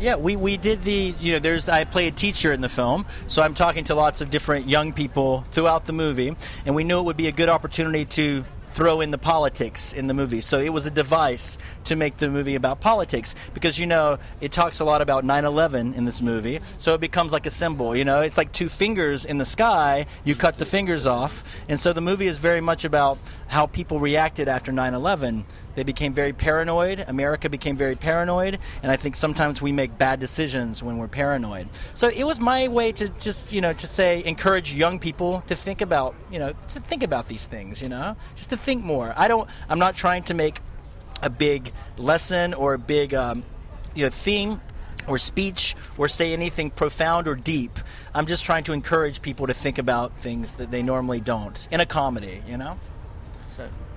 Yeah. We, we did the, you know, there's, I play a teacher in the film, so I'm talking to lots of different young people throughout the movie, and we knew it would be a good opportunity to throw in the politics in the movie. So it was a device to make the movie about politics because, you know, it talks a lot about 9 11 in this movie, so it becomes like a symbol, you know, it's like two fingers in the sky, you cut the fingers off, and so the movie is very much about how people reacted after 9 11 they became very paranoid. America became very paranoid, and I think sometimes we make bad decisions when we're paranoid. So it was my way to just, you know, to say encourage young people to think about, you know, to think about these things, you know, just to think more. I don't. I'm not trying to make a big lesson or a big, um, you know, theme or speech or say anything profound or deep. I'm just trying to encourage people to think about things that they normally don't in a comedy, you know.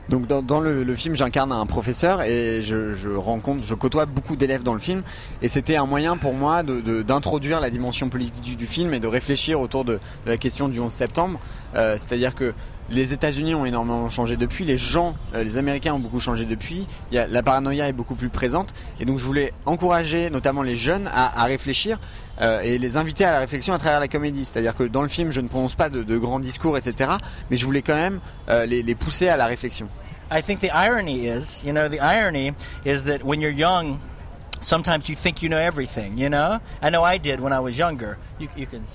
Donc dans, le, film, j'incarne un professeur et je, rencontre, je côtoie beaucoup d'élèves dans le film et c'était un moyen pour moi d'introduire la dimension politique du, film et de réfléchir autour de, de la question du 11 septembre. Euh, C'est-à-dire que les États-Unis ont énormément changé depuis, les gens, euh, les Américains ont beaucoup changé depuis. La paranoïa est beaucoup plus présente et donc je voulais encourager notamment les jeunes à, réfléchir euh, et les inviter à la réflexion à travers la comédie. C'est-à-dire que dans le film, je ne prononce pas de, grands discours, etc. Mais je voulais quand même euh, les, pousser à la réflexion. I think the irony is, you know, the irony is that when you're young sometimes you think you know everything. You know, I know I did when I was younger. You, you can.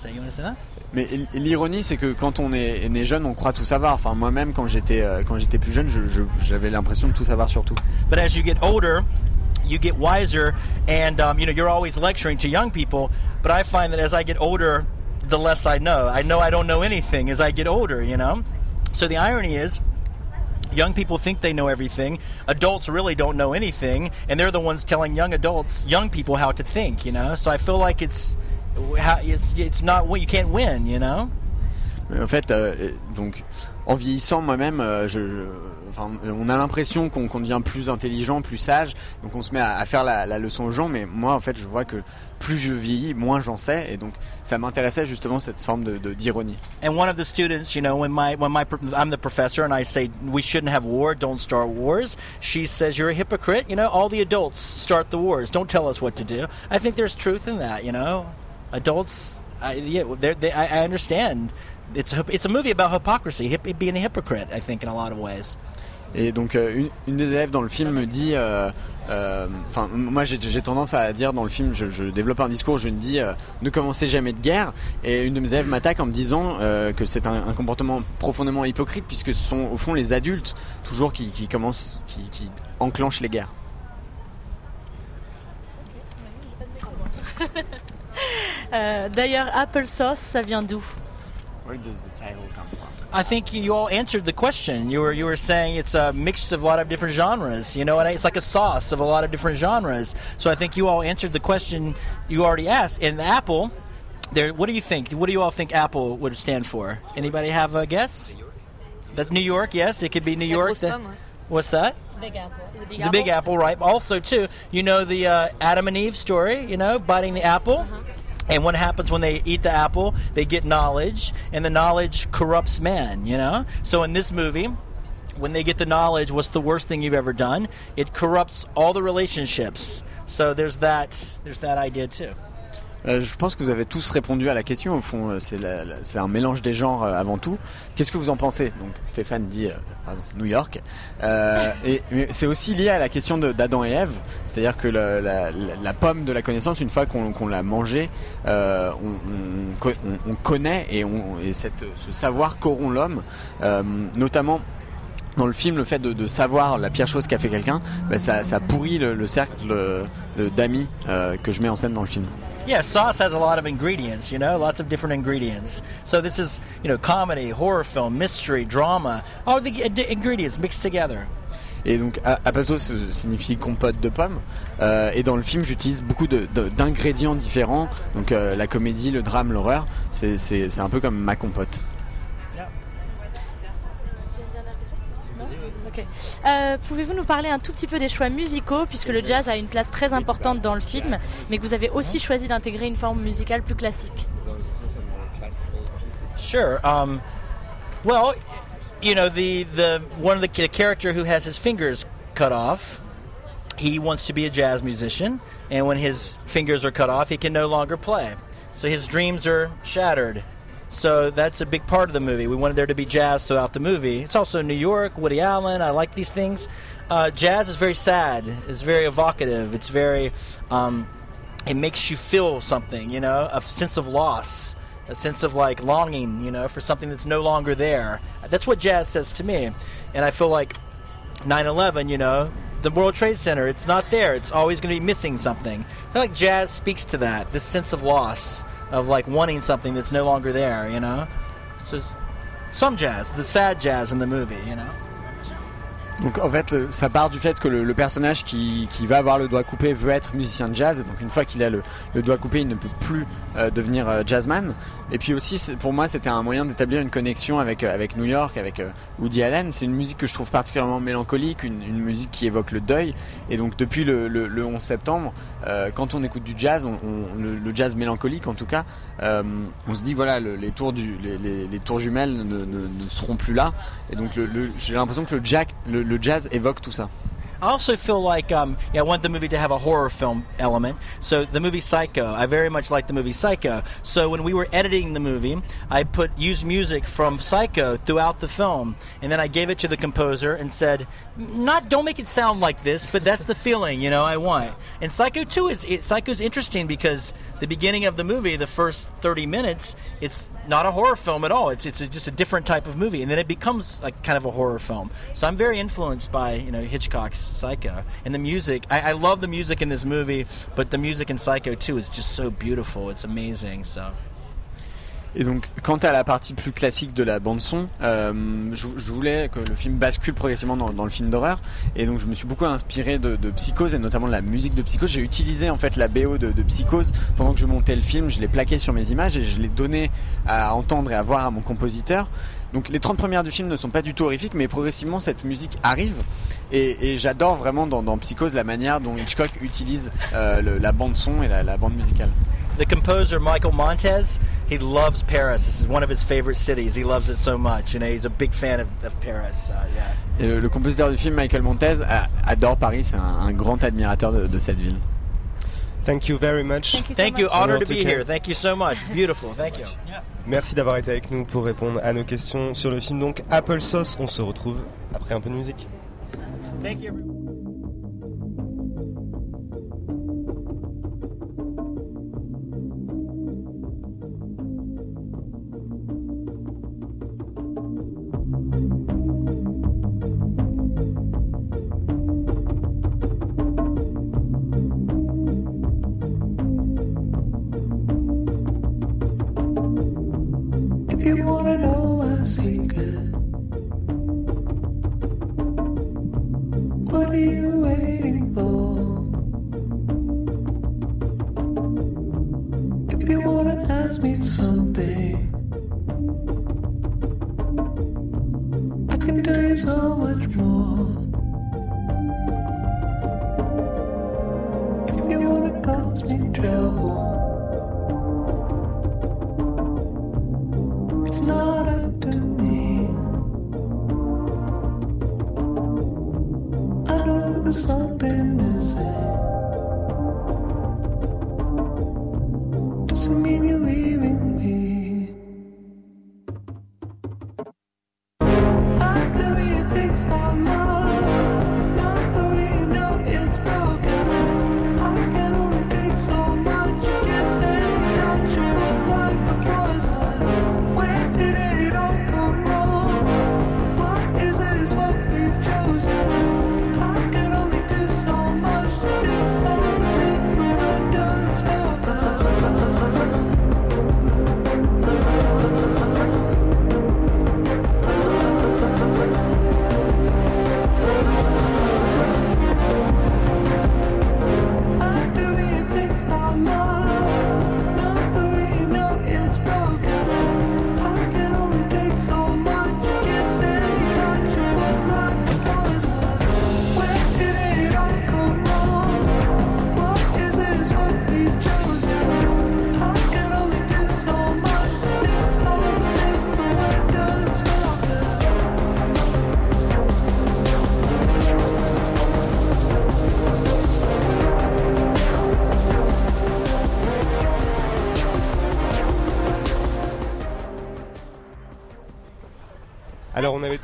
Mais l'ironie, c'est que quand on est né jeune, on croit tout savoir. Enfin, moi-même, quand j'étais euh, quand j'étais plus jeune, je- je- j'avais l'impression de tout savoir sur tout. But as you get older, you get wiser, and um, you know you're always lecturing to young people. But I find that as I get older, the less I know. I know I don't know anything as I get older. You know, so the irony is. Young people think they know everything. Adults really don't know anything, and they're the ones telling young adults, young people, how to think. You know, so I feel like it's, how- it's, it's not you can't win. You know? En fait, euh, donc, en vieillissant moi-même, euh, je, je- enfin, on a l'impression qu'on qu'on devient plus intelligent, plus sage, donc on se met à, à faire la, la leçon aux gens. Mais moi, en fait, je vois que plus je vieillis, moins j'en sais, et donc ça m'intéressait justement cette forme de- d'ironie. And one of the students, you know, when my when my I'm the professor and I say we shouldn't have war, don't start wars. She says you're a hypocrite. You know, all the adults start the wars. Don't tell us what to do. I think there's truth in that. You know, adults. I, yeah, they're, they, I, understand. It's a, it's a movie about hypocrisy, hip, being a hypocrite. I think in a lot of ways. Et donc euh, une, une des élèves dans le film me dit, euh, euh, enfin moi j'ai j'ai tendance à dire dans le film, je, je développe un discours, je me dis euh, ne commencez jamais de guerre. Et une de mes élèves m'attaque en me disant euh, que c'est un, un comportement profondément hypocrite puisque ce sont au fond les adultes toujours qui, qui commencent, qui, qui enclenchent les guerres. Euh, D'ailleurs, applesauce, ça vient d'où Where does the title come from? I think you all answered the question. You were you were saying it's a mix of a lot of different genres. You know, and it's like a sauce of a lot of different genres. So I think you all answered the question you already asked. And Apple, there. What do you think? What do you all think Apple would stand for? Anybody have a guess? That's New York. Yes, it could be New York. grosse That- what's that? Big Apple. Is it Big the Big Apple, right? Also, too, you know the uh, Adam and Eve story. You know, biting the apple. And what happens when they eat the apple? They get knowledge, and the knowledge corrupts man, you know? So in this movie, when they get the knowledge, what's the worst thing you've ever done? It corrupts all the relationships. So there's that there's that idea too. Euh, je pense que vous avez tous répondu à la question. Au fond, euh, c'est un mélange des genres euh, avant tout. Qu'est-ce que vous en pensez? Donc, Stéphane dit, New York. C'est aussi lié à la question d'Adam et Ève. C'est-à-dire que la, pomme de la connaissance, une fois qu'on l'a mangée, on, on co- on- on connaît et, on, et cette, ce savoir corrompt l'homme, notamment. Dans le film, le fait de, savoir la pire chose qu'a fait quelqu'un, bah, ça, ça pourrit le, le cercle d'amis que je mets en scène dans le film. Yeah, sauce has a lot of ingredients, you know, lots of different ingredients. So this is, you know, comedy, horror film, mystery, drama, all the i- ingredients mixed together. Et donc, a- applesauce signifie compote de pommes. Euh, et dans le film, j'utilise beaucoup d'ingrédients différents. Donc, euh, la comédie, le drame, l'horreur. C'est un peu comme ma compote. Ok. Euh, Pouvez-vous nous parler un tout petit peu des choix musicaux, puisque le jazz a une place très importante dans le film, mais que vous avez aussi choisi d'intégrer une forme musicale plus classique? Sure. Um, well, you know, the, the one of the, the character who has his fingers cut off, he wants to be a jazz musician, and when his fingers are cut off, he can no longer play. So his dreams are shattered. So that's a big part of the movie. We wanted there to be jazz throughout the movie. It's also New York, Woody Allen. I like these things. Uh, jazz is very sad. It's very evocative. It's very. Um, it makes you feel something, you know, a sense of loss, a sense of like longing, you know, for something that's no longer there. That's what jazz says to me. And I feel like 9 11, you know, the World Trade Center, it's not there. It's always going to be missing something. I feel like jazz speaks to that, this sense of loss, of like wanting something that's no longer there, you know? So, some jazz, the sad jazz in the movie, you know? Donc en fait, ça part du fait que le, personnage qui, qui va avoir le doigt coupé veut être musicien de jazz. Donc une fois qu'il a le, le doigt coupé, il ne peut plus euh, devenir euh, jazzman. Et puis aussi, pour moi, c'était un moyen d'établir une connexion avec, euh, avec New York, avec Woody Allen. C'est une musique que je trouve particulièrement mélancolique, une, musique qui évoque le deuil. Et donc depuis le, le, le 11 septembre, quand on écoute du jazz, le, jazz mélancolique en tout cas, on se dit voilà, le- les, tours du, les, tours jumelles ne, ne- seront plus là. Et donc j'ai l'impression que le, jack, le jazz évoque tout ça. I also feel like um, yeah, I want the movie to have a horror film element. So the movie Psycho, I very much like the movie Psycho. So when we were editing the movie, I put used music from Psycho throughout the film, and then I gave it to the composer and said, "Not don't make it sound like this, but that's the feeling you know I want." And Psycho 2 is it, Psycho's interesting because the beginning of the movie, the first 30 minutes, it's not a horror film at all. It's it's a, just a different type of movie, and then it becomes like kind of a horror film. So I'm very influenced by you know Hitchcock's Psycho and the music. I, I love the music in this movie, but the music in Psycho 2 is just so beautiful. It's amazing. So. Et donc, quant à la partie plus classique de la bande son, euh, je, je voulais que le film bascule progressivement dans, dans le film d'horreur, et donc je me suis beaucoup inspiré de, de Psychose et notamment de la musique de Psychose. J'ai utilisé en fait la BO de, de Psychose pendant que je montais le film. Je l'ai plaqué sur mes images et je l'ai donné à entendre et à voir à mon compositeur. Donc les 30 premières du film ne sont pas du tout horrifiques, mais progressivement cette musique arrive. Et, et j'adore vraiment dans, dans, Psychose la manière dont Hitchcock utilise euh, le, la bande son et la, la bande musicale. The composer Michael Montez, he loves Paris. This is one of his favorite cities. He loves it so much. You know, he's a big fan of, of Paris. Uh, yeah. Et le, le, compositeur du film, Michael Montez, a, adore Paris. C'est un, un, grand admirateur de, de, cette ville. Thank you very much. Thank you. So Thank much. you. Honored to be here. Thank you so much. Beautiful. Thank you. Merci d'avoir été avec nous pour répondre à nos questions sur le film. Donc Apple Sauce, on se retrouve après un peu de musique. Thank you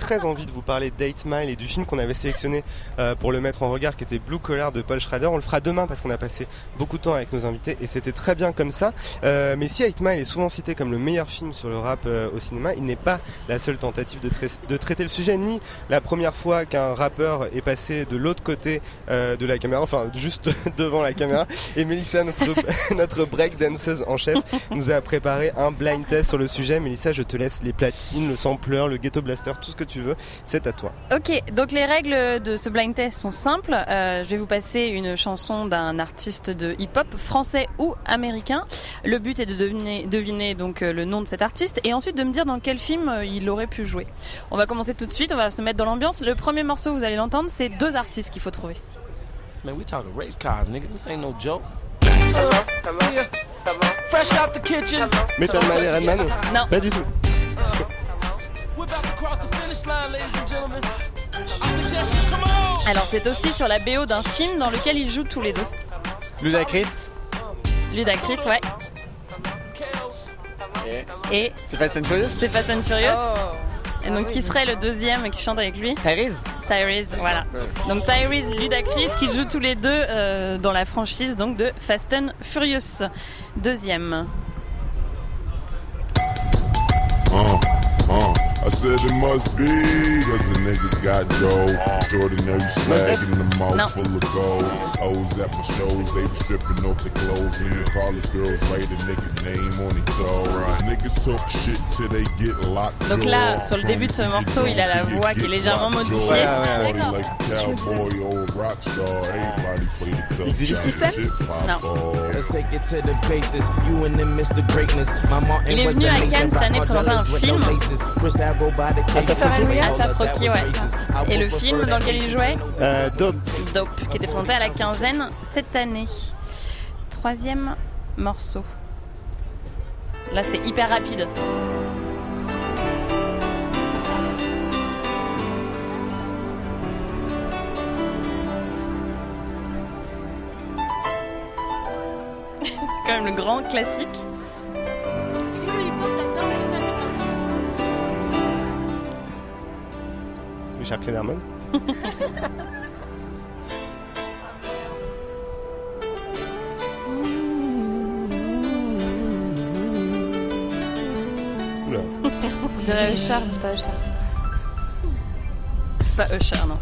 très envie parler d'Eight Mile et du film qu'on avait sélectionné euh, pour le mettre en regard qui était Blue Collar de Paul Schrader. On le fera demain parce qu'on a passé beaucoup de temps avec nos invités et c'était très bien comme ça. Euh, mais si Eight Mile est souvent cité comme le meilleur film sur le rap euh, au cinéma, il n'est pas la seule tentative de, de, traiter le sujet ni la première fois qu'un rappeur est passé de l'autre côté de la caméra, enfin juste devant la caméra. Et Mélissa, notre, notre breakdanceuse en chef, nous a préparé un blind test sur le sujet. Mélissa, je te laisse les platines, le sampler, le ghetto blaster tout ce que tu veux, c'est à toi. Ok, donc les règles de ce blind test sont simples. Euh, je vais vous passer une chanson d'un artiste de hip-hop français ou américain. Le but est de deviner, deviner donc euh, le nom de cet artiste et ensuite de me dire dans quel film euh, il aurait pu jouer. On va commencer tout de suite, on va se mettre dans l'ambiance. Le premier morceau, vous allez l'entendre, c'est deux artistes qu'il faut trouver. Man, we talking race cars, nigga. This ain't no joke. Hello, hello, yeah. hello. Fresh out the kitchen. Method Man et Redman Non. Pas du tout. We're about to cross the Alors c'est aussi sur la BO d'un film dans lequel ils jouent tous les deux. Ludacris. Ludacris, ouais. Et C'est Fast and Furious? c'est Fast and Furious. Et donc qui serait le deuxième qui chante avec lui? Tyrese Tyrese, voilà. Donc Tyrese, Ludacris qui jouent tous les deux euh, dans la franchise donc de Fast and Furious. Deuxième. I said it must be, cause a nigga got dough. Extraordinary swag in the mouth No. full of gold. Hoes at my shows, they be stripping off their clothes. And the college girls write a nigga name on their toes. Niggas talk shit till they get locked Donc là, sur le début de ce morceau, il a la voix qui est légèrement modifiée. Party like a cowboy, old rock star. Everybody play the tough Exhibit shit. 57? Shit pop No. off. Let's take it to the basis. You and them Mr. Greatness. My Martin Il est was venu the à Cannes cette année présenter un film. Case. Asap Rocky, ouais. Et le film dans lequel il jouait Euh, Dope. Dope, qui était présenté à la quinzaine cette année. Troisième morceau. Là, c'est hyper rapide. c'est quand même le grand classique. Clenderman. Oula. On dirait Usher, mais c'est pas Usher. C'est pas Usher, non.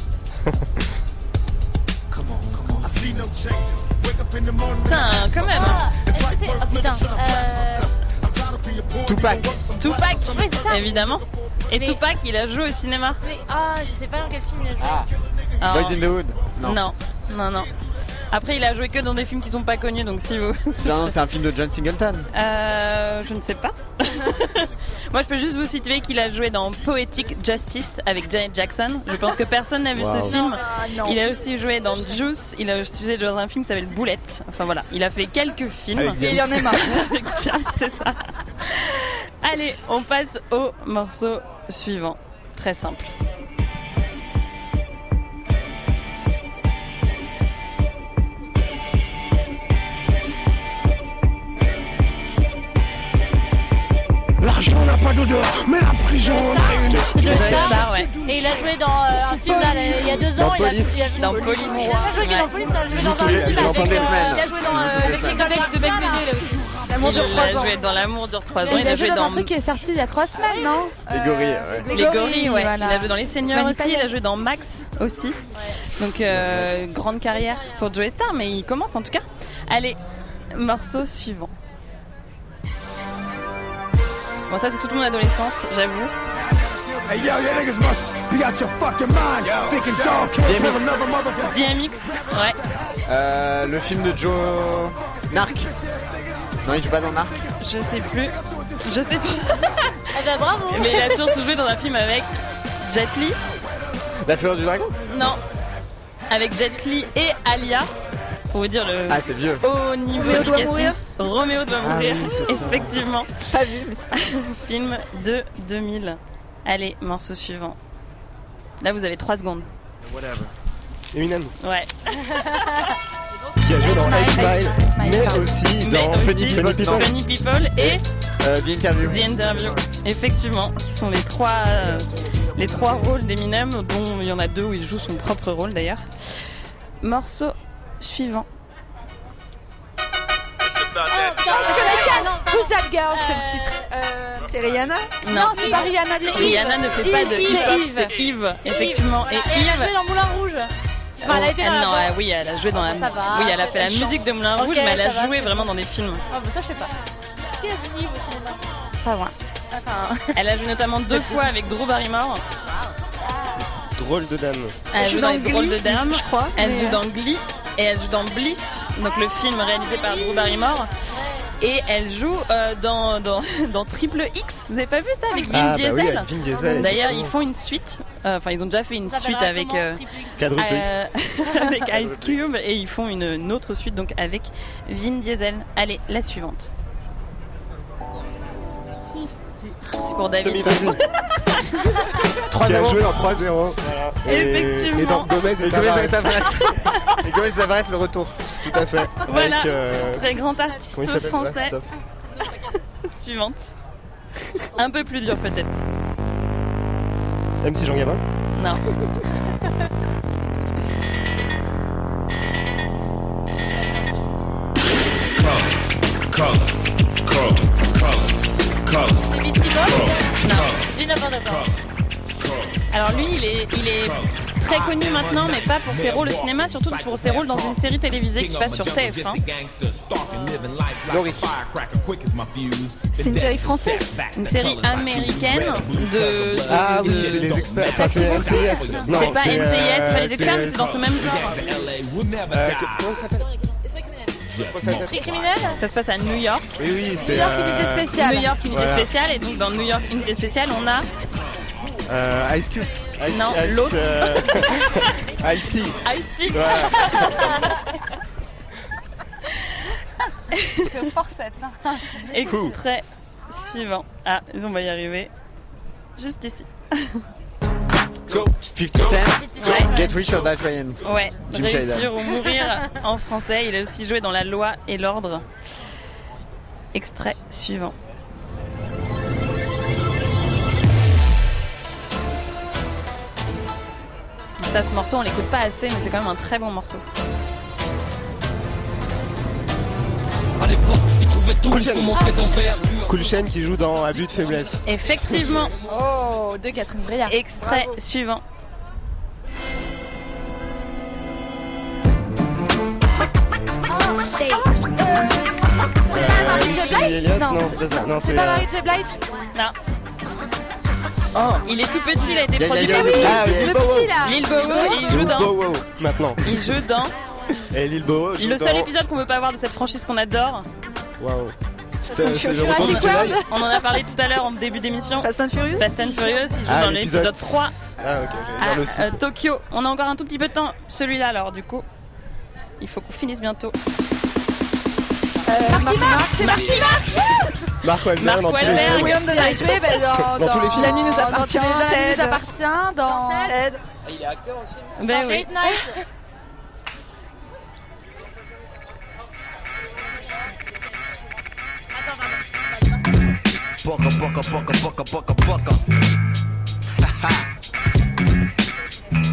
Putain, quand même. hein. Est-ce que c'est. Oh putain. Euh... Tupac. Tupac, Oui, c'est ça. évidemment. Et Mais- Tupac, il a joué au cinéma. Mais, ah, je sais pas dans quel film il a joué. Ah. Alors, Boys in the Hood. Non. non, non, non. Après, il a joué que dans des films qui sont pas connus, donc si vous. Non, c'est un film de John Singleton. Euh, je ne sais pas. Moi, je peux juste vous situer qu'il a joué dans Poetic Justice avec Janet Jackson. Je pense que personne n'a vu Wow. ce film. Non, non. Il a aussi joué dans Juice. Il a aussi joué dans un film qui s'appelle Boulette. Enfin voilà, il a fait quelques films. Avec Et il en est marre. Avec James, c'est ça. Allez, on passe au morceau suivant. Très simple. L'argent n'a pas d'odeur, mais la prison en a une. Star. Star, ouais. Et il a joué dans euh, un film là, il y a deux ans. il, a, Police. il a joué Dans dans Police. Il a pas joué dans Police, il a joué dans un les- film avec, euh. Il a joué dans euh, le film de Bec de Bec Bébé là aussi. L'amour dure il 3 a ans. joué dans L'amour dure 3 ans. Il Il a a joué joué dans un truc qui est sorti il y a 3 semaines, non Les gorilles, ouais. Les, Les gorilles, gorilles, ouais. voilà. Il a joué dans Les Seigneurs Manu aussi, Payet. il a joué dans Max aussi. Donc, euh, grande carrière pour Joe Star, mais il commence en tout cas. Allez, morceau suivant. Bon, ça, c'est toute mon adolescence, j'avoue. Hey yo, you niggas must be out your fucking mind. Thinking dog can't DMX. another motherfucker. DMX, ouais. Euh, le film de Joe. Narc. Non, il joue pas dans Narc. Je sais plus. Je sais pas. Ah bah bravo. Mais il a surtout joué dans un film avec Jet Li. La fureur du dragon Non. Avec Jet Li et Alia. Pour vous dire le Ah, c'est vieux. haut niveau Roméo du doit casting. mourir Roméo doit Ah mourir. oui, c'est ça. Effectivement. Pas vu, mais c'est pas Film de 2000. Allez, morceau suivant. Là, vous avez 3 secondes. Eminem. Ouais. Qui a joué dans mais aussi dans Funny People. Funny People et Euh, The Interview. The Interview. Effectivement, qui sont les trois, euh, les trois rôles d'Eminem, dont il y en a deux où il joue son propre rôle d'ailleurs. Morceau suivant. Je connais pas, non. Who's That Girl, c'est le titre. Euh, C'est Rihanna? Non, c'est pas Rihanna du tout. Rihanna ne fait pas de Yves, hip-hop, Yves. c'est Yves, effectivement. Yves. Et Voilà. elle a Yves. joué dans Moulin Rouge. Enfin, elle a été dans non, la oui, elle a joué dans la. Ça va, oui, elle a fait la musique de Moulin Rouge, mais elle a va, joué vraiment dans des films. Ah bah ça je sais pas. Qu'elle a Yves au cinéma Pas. Enfin, Elle a joué notamment deux fois avec Drew Barrymore. Drôle de dame. Elle joue dans les drôles de dames. je crois, Elle joue euh, dans Glee et elle joue dans Bliss, donc le film réalisé par Drew Barrymore. Et elle joue euh, dans, dans, dans Triple X. Vous avez pas vu ça avec Vin Ah, bah Diesel oui, avec Vin Diesel, D'ailleurs, ils font une suite. Euh, Enfin, ils ont déjà fait une ça suite avec euh, euh, avec Ice Cube et ils font une, une autre suite donc avec Vin Diesel. Allez, la suivante. C'est pour David. Tommy, vas-y. Qui a joué dans 3-0. Voilà. Et- Effectivement. Et dans Gomez et Et Gomez et Tavares. Et Gomez et Tavares, le retour. Tout à fait. Voilà, Avec, euh, très grand artiste français. Suivante. Un peu plus dur peut-être. MC Jean Gabin? Non. Alors lui, il est, il est très connu maintenant, mais pas pour ses rôles au cinéma, surtout pour ses rôles dans une série télévisée qui passe sur TF1. Laurie. C'est une série française, une série américaine de. de- Ah de- oui, c'est les experts. Enfin, c'est C'est C'est pas c'est, NCIS, euh, c'est pas les experts, mais c'est dans ce même genre. Euh, que- comment ça s'appelle? Esprit criminel? Ça se passe à New York. Oui, oui, c'est. New York, unité spéciale. New York Unité Voilà. Spéciale, et donc dans New York Unité Spéciale, on a euh, Ice Cube. Ice, Non, Ice, l'autre. euh, Ice T. Ice-T. Voilà. C'est au forceps. hein. Extrait suivant. Ah, on va y arriver. Juste ici. 50 Cent. Ouais. Get Rich or Die Trying. Ouais, Jim réussir ou mourir en français. Il a aussi joué dans La Loi et l'Ordre. Extrait suivant. Ça, ce morceau, on l'écoute pas assez, mais c'est quand même un très bon morceau. Cool Chain qui joue dans Abus de faiblesse. Effectivement, Oh, de Catherine Breillat. extrait suivant. C'est pas Marie J. Blige Non, c'est pas ça. Non, C'est c'est. pas euh, Marie J. Blige Non. Il est tout petit, il a été produit Ah, Le Lil Bow Wow. petit là Lil il joue Lil dans. Maintenant. Il joue dans. Et Lil Bow Wow joue Le seul épisode qu'on veut pas voir de cette franchise qu'on adore. Waouh. le. World. On en a parlé tout à l'heure en début d'émission. Fast and Furious Fast and Furious, il joue Ah, dans l'épisode 3 Ah, ok, à le 6. euh, Tokyo. On a encore un tout petit peu de temps, celui-là alors, du coup. Il faut qu'on finisse bientôt. Marky Mark, c'est Marky Mark Mark Wahlberg dans tous les films. William joué bah, dans, Dans tous les films. La nuit nous appartient, La nuit nous appartient, dans... Ted. Il est acteur aussi. Ben Dans oui. Date Night. Bucka, bucka, bucka, bucka, bucka, bucka.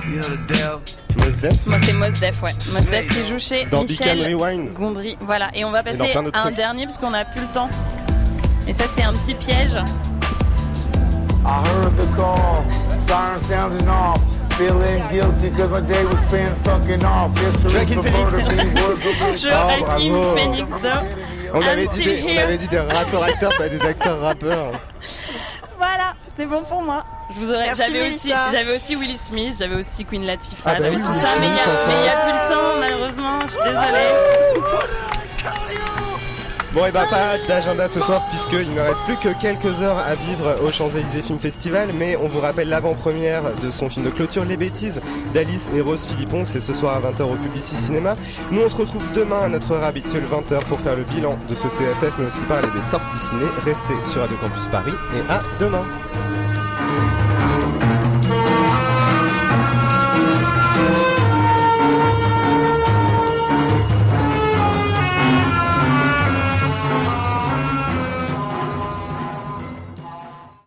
You know the deal. Mos Def. Moi, c'est Mos Def, ouais. Mos Def qui joue chez Dans Dick and Michel Rewind. Gondry. Voilà, et on va passer à un trucs. dernier parce qu'on n'a plus le temps. Et ça, c'est un petit piège. I heard the call, siren sounding off. Feeling guilty cause my day was spent fucking off. History Joaquin prefer to be words of Joachim bravo. Phoenix On avait, I'm dit still des, on avait dit des rappeurs acteurs, pas des acteurs rappeurs. Voilà, c'est bon pour moi. Je vous aurais, j'avais aussi, j'avais aussi Willie Smith, j'avais aussi Queen Latifah, Ah bah j'avais oui, tout Willie ça, mais il y a- a plus le temps malheureusement. Je suis désolée. Bon, et bah pas d'agenda ce soir, puisqu'il ne reste plus que quelques heures à vivre au Champs-Élysées Film Festival. Mais on vous rappelle l'avant-première de son film de clôture, Les Bêtises, d'Alice et Rose Philippon. C'est ce soir à 20h au Publicis Cinéma. Nous, on se retrouve demain à notre heure habituelle, 20h, pour faire le bilan de ce CFF, mais aussi parler des sorties ciné. Restez sur Radio Campus Paris, et à demain.